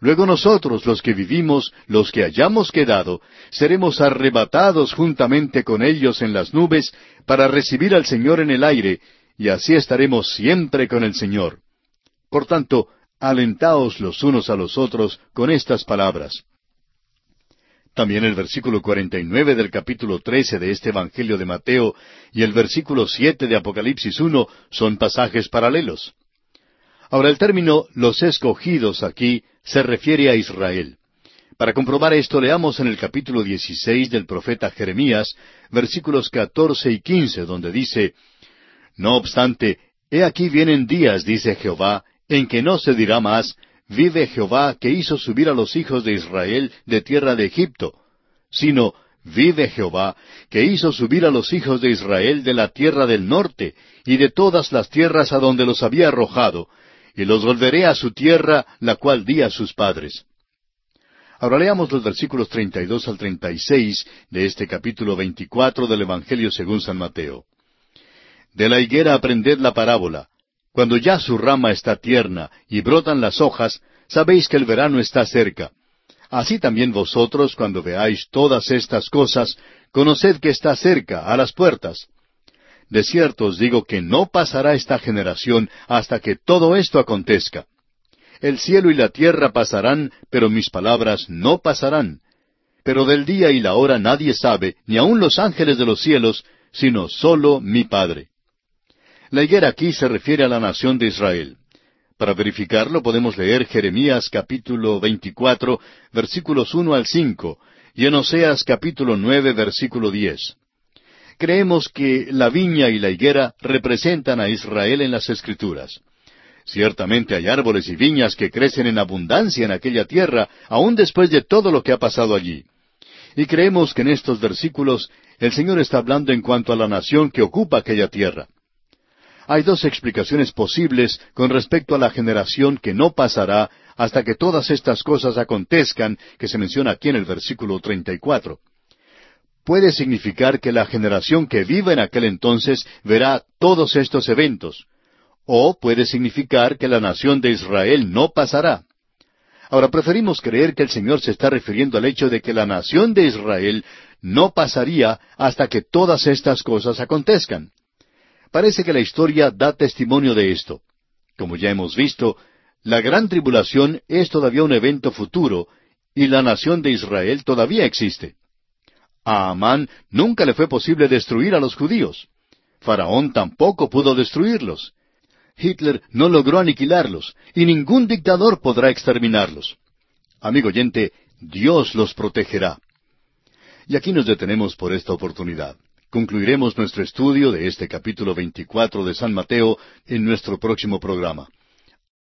Luego nosotros, los que vivimos, los que hayamos quedado, seremos arrebatados juntamente con ellos en las nubes para recibir al Señor en el aire, y así estaremos siempre con el Señor. Por tanto, alentaos los unos a los otros con estas palabras. También el versículo 49 del capítulo 13 de este Evangelio de Mateo y el versículo 7 de Apocalipsis 1 son pasajes paralelos. Ahora el término los escogidos aquí se refiere a Israel. Para comprobar esto, leamos en el capítulo 16 del profeta Jeremías, versículos 14 y 15, donde dice, No obstante, he aquí vienen días, dice Jehová, en que no se dirá más, vive Jehová que hizo subir a los hijos de Israel de tierra de Egipto, sino, vive Jehová que hizo subir a los hijos de Israel de la tierra del norte y de todas las tierras a donde los había arrojado, y los volveré a su tierra, la cual di a sus padres. Ahora leamos los versículos 32 al 36 de este capítulo 24 del Evangelio según San Mateo. De la higuera aprended la parábola. Cuando ya su rama está tierna y brotan las hojas, sabéis que el verano está cerca. Así también vosotros, cuando veáis todas estas cosas, conoced que está cerca, a las puertas. De cierto os digo que no pasará esta generación hasta que todo esto acontezca. El cielo y la tierra pasarán, pero mis palabras no pasarán. Pero del día y la hora nadie sabe, ni aun los ángeles de los cielos, sino solo mi Padre. La higuera aquí se refiere a la nación de Israel. Para verificarlo podemos leer Jeremías capítulo 24 versículos 1 al 5 y en Oseas capítulo 9 versículo 10. Creemos que la viña y la higuera representan a Israel en las Escrituras. Ciertamente hay árboles y viñas que crecen en abundancia en aquella tierra, aun después de todo lo que ha pasado allí. Y creemos que en estos versículos el Señor está hablando en cuanto a la nación que ocupa aquella tierra. Hay dos explicaciones posibles con respecto a la generación que no pasará hasta que todas estas cosas acontezcan, que se menciona aquí en el versículo 34. Puede significar que la generación que viva en aquel entonces verá todos estos eventos, o puede significar que la nación de Israel no pasará. Ahora preferimos creer que el Señor se está refiriendo al hecho de que la nación de Israel no pasaría hasta que todas estas cosas acontezcan. Parece que la historia da testimonio de esto. Como ya hemos visto, la gran tribulación es todavía un evento futuro y la nación de Israel todavía existe. A Amán nunca le fue posible destruir a los judíos. Faraón tampoco pudo destruirlos. Hitler no logró aniquilarlos y ningún dictador podrá exterminarlos. Amigo oyente, Dios los protegerá. Y aquí nos detenemos por esta oportunidad. Concluiremos nuestro estudio de este capítulo 24 de San Mateo en nuestro próximo programa.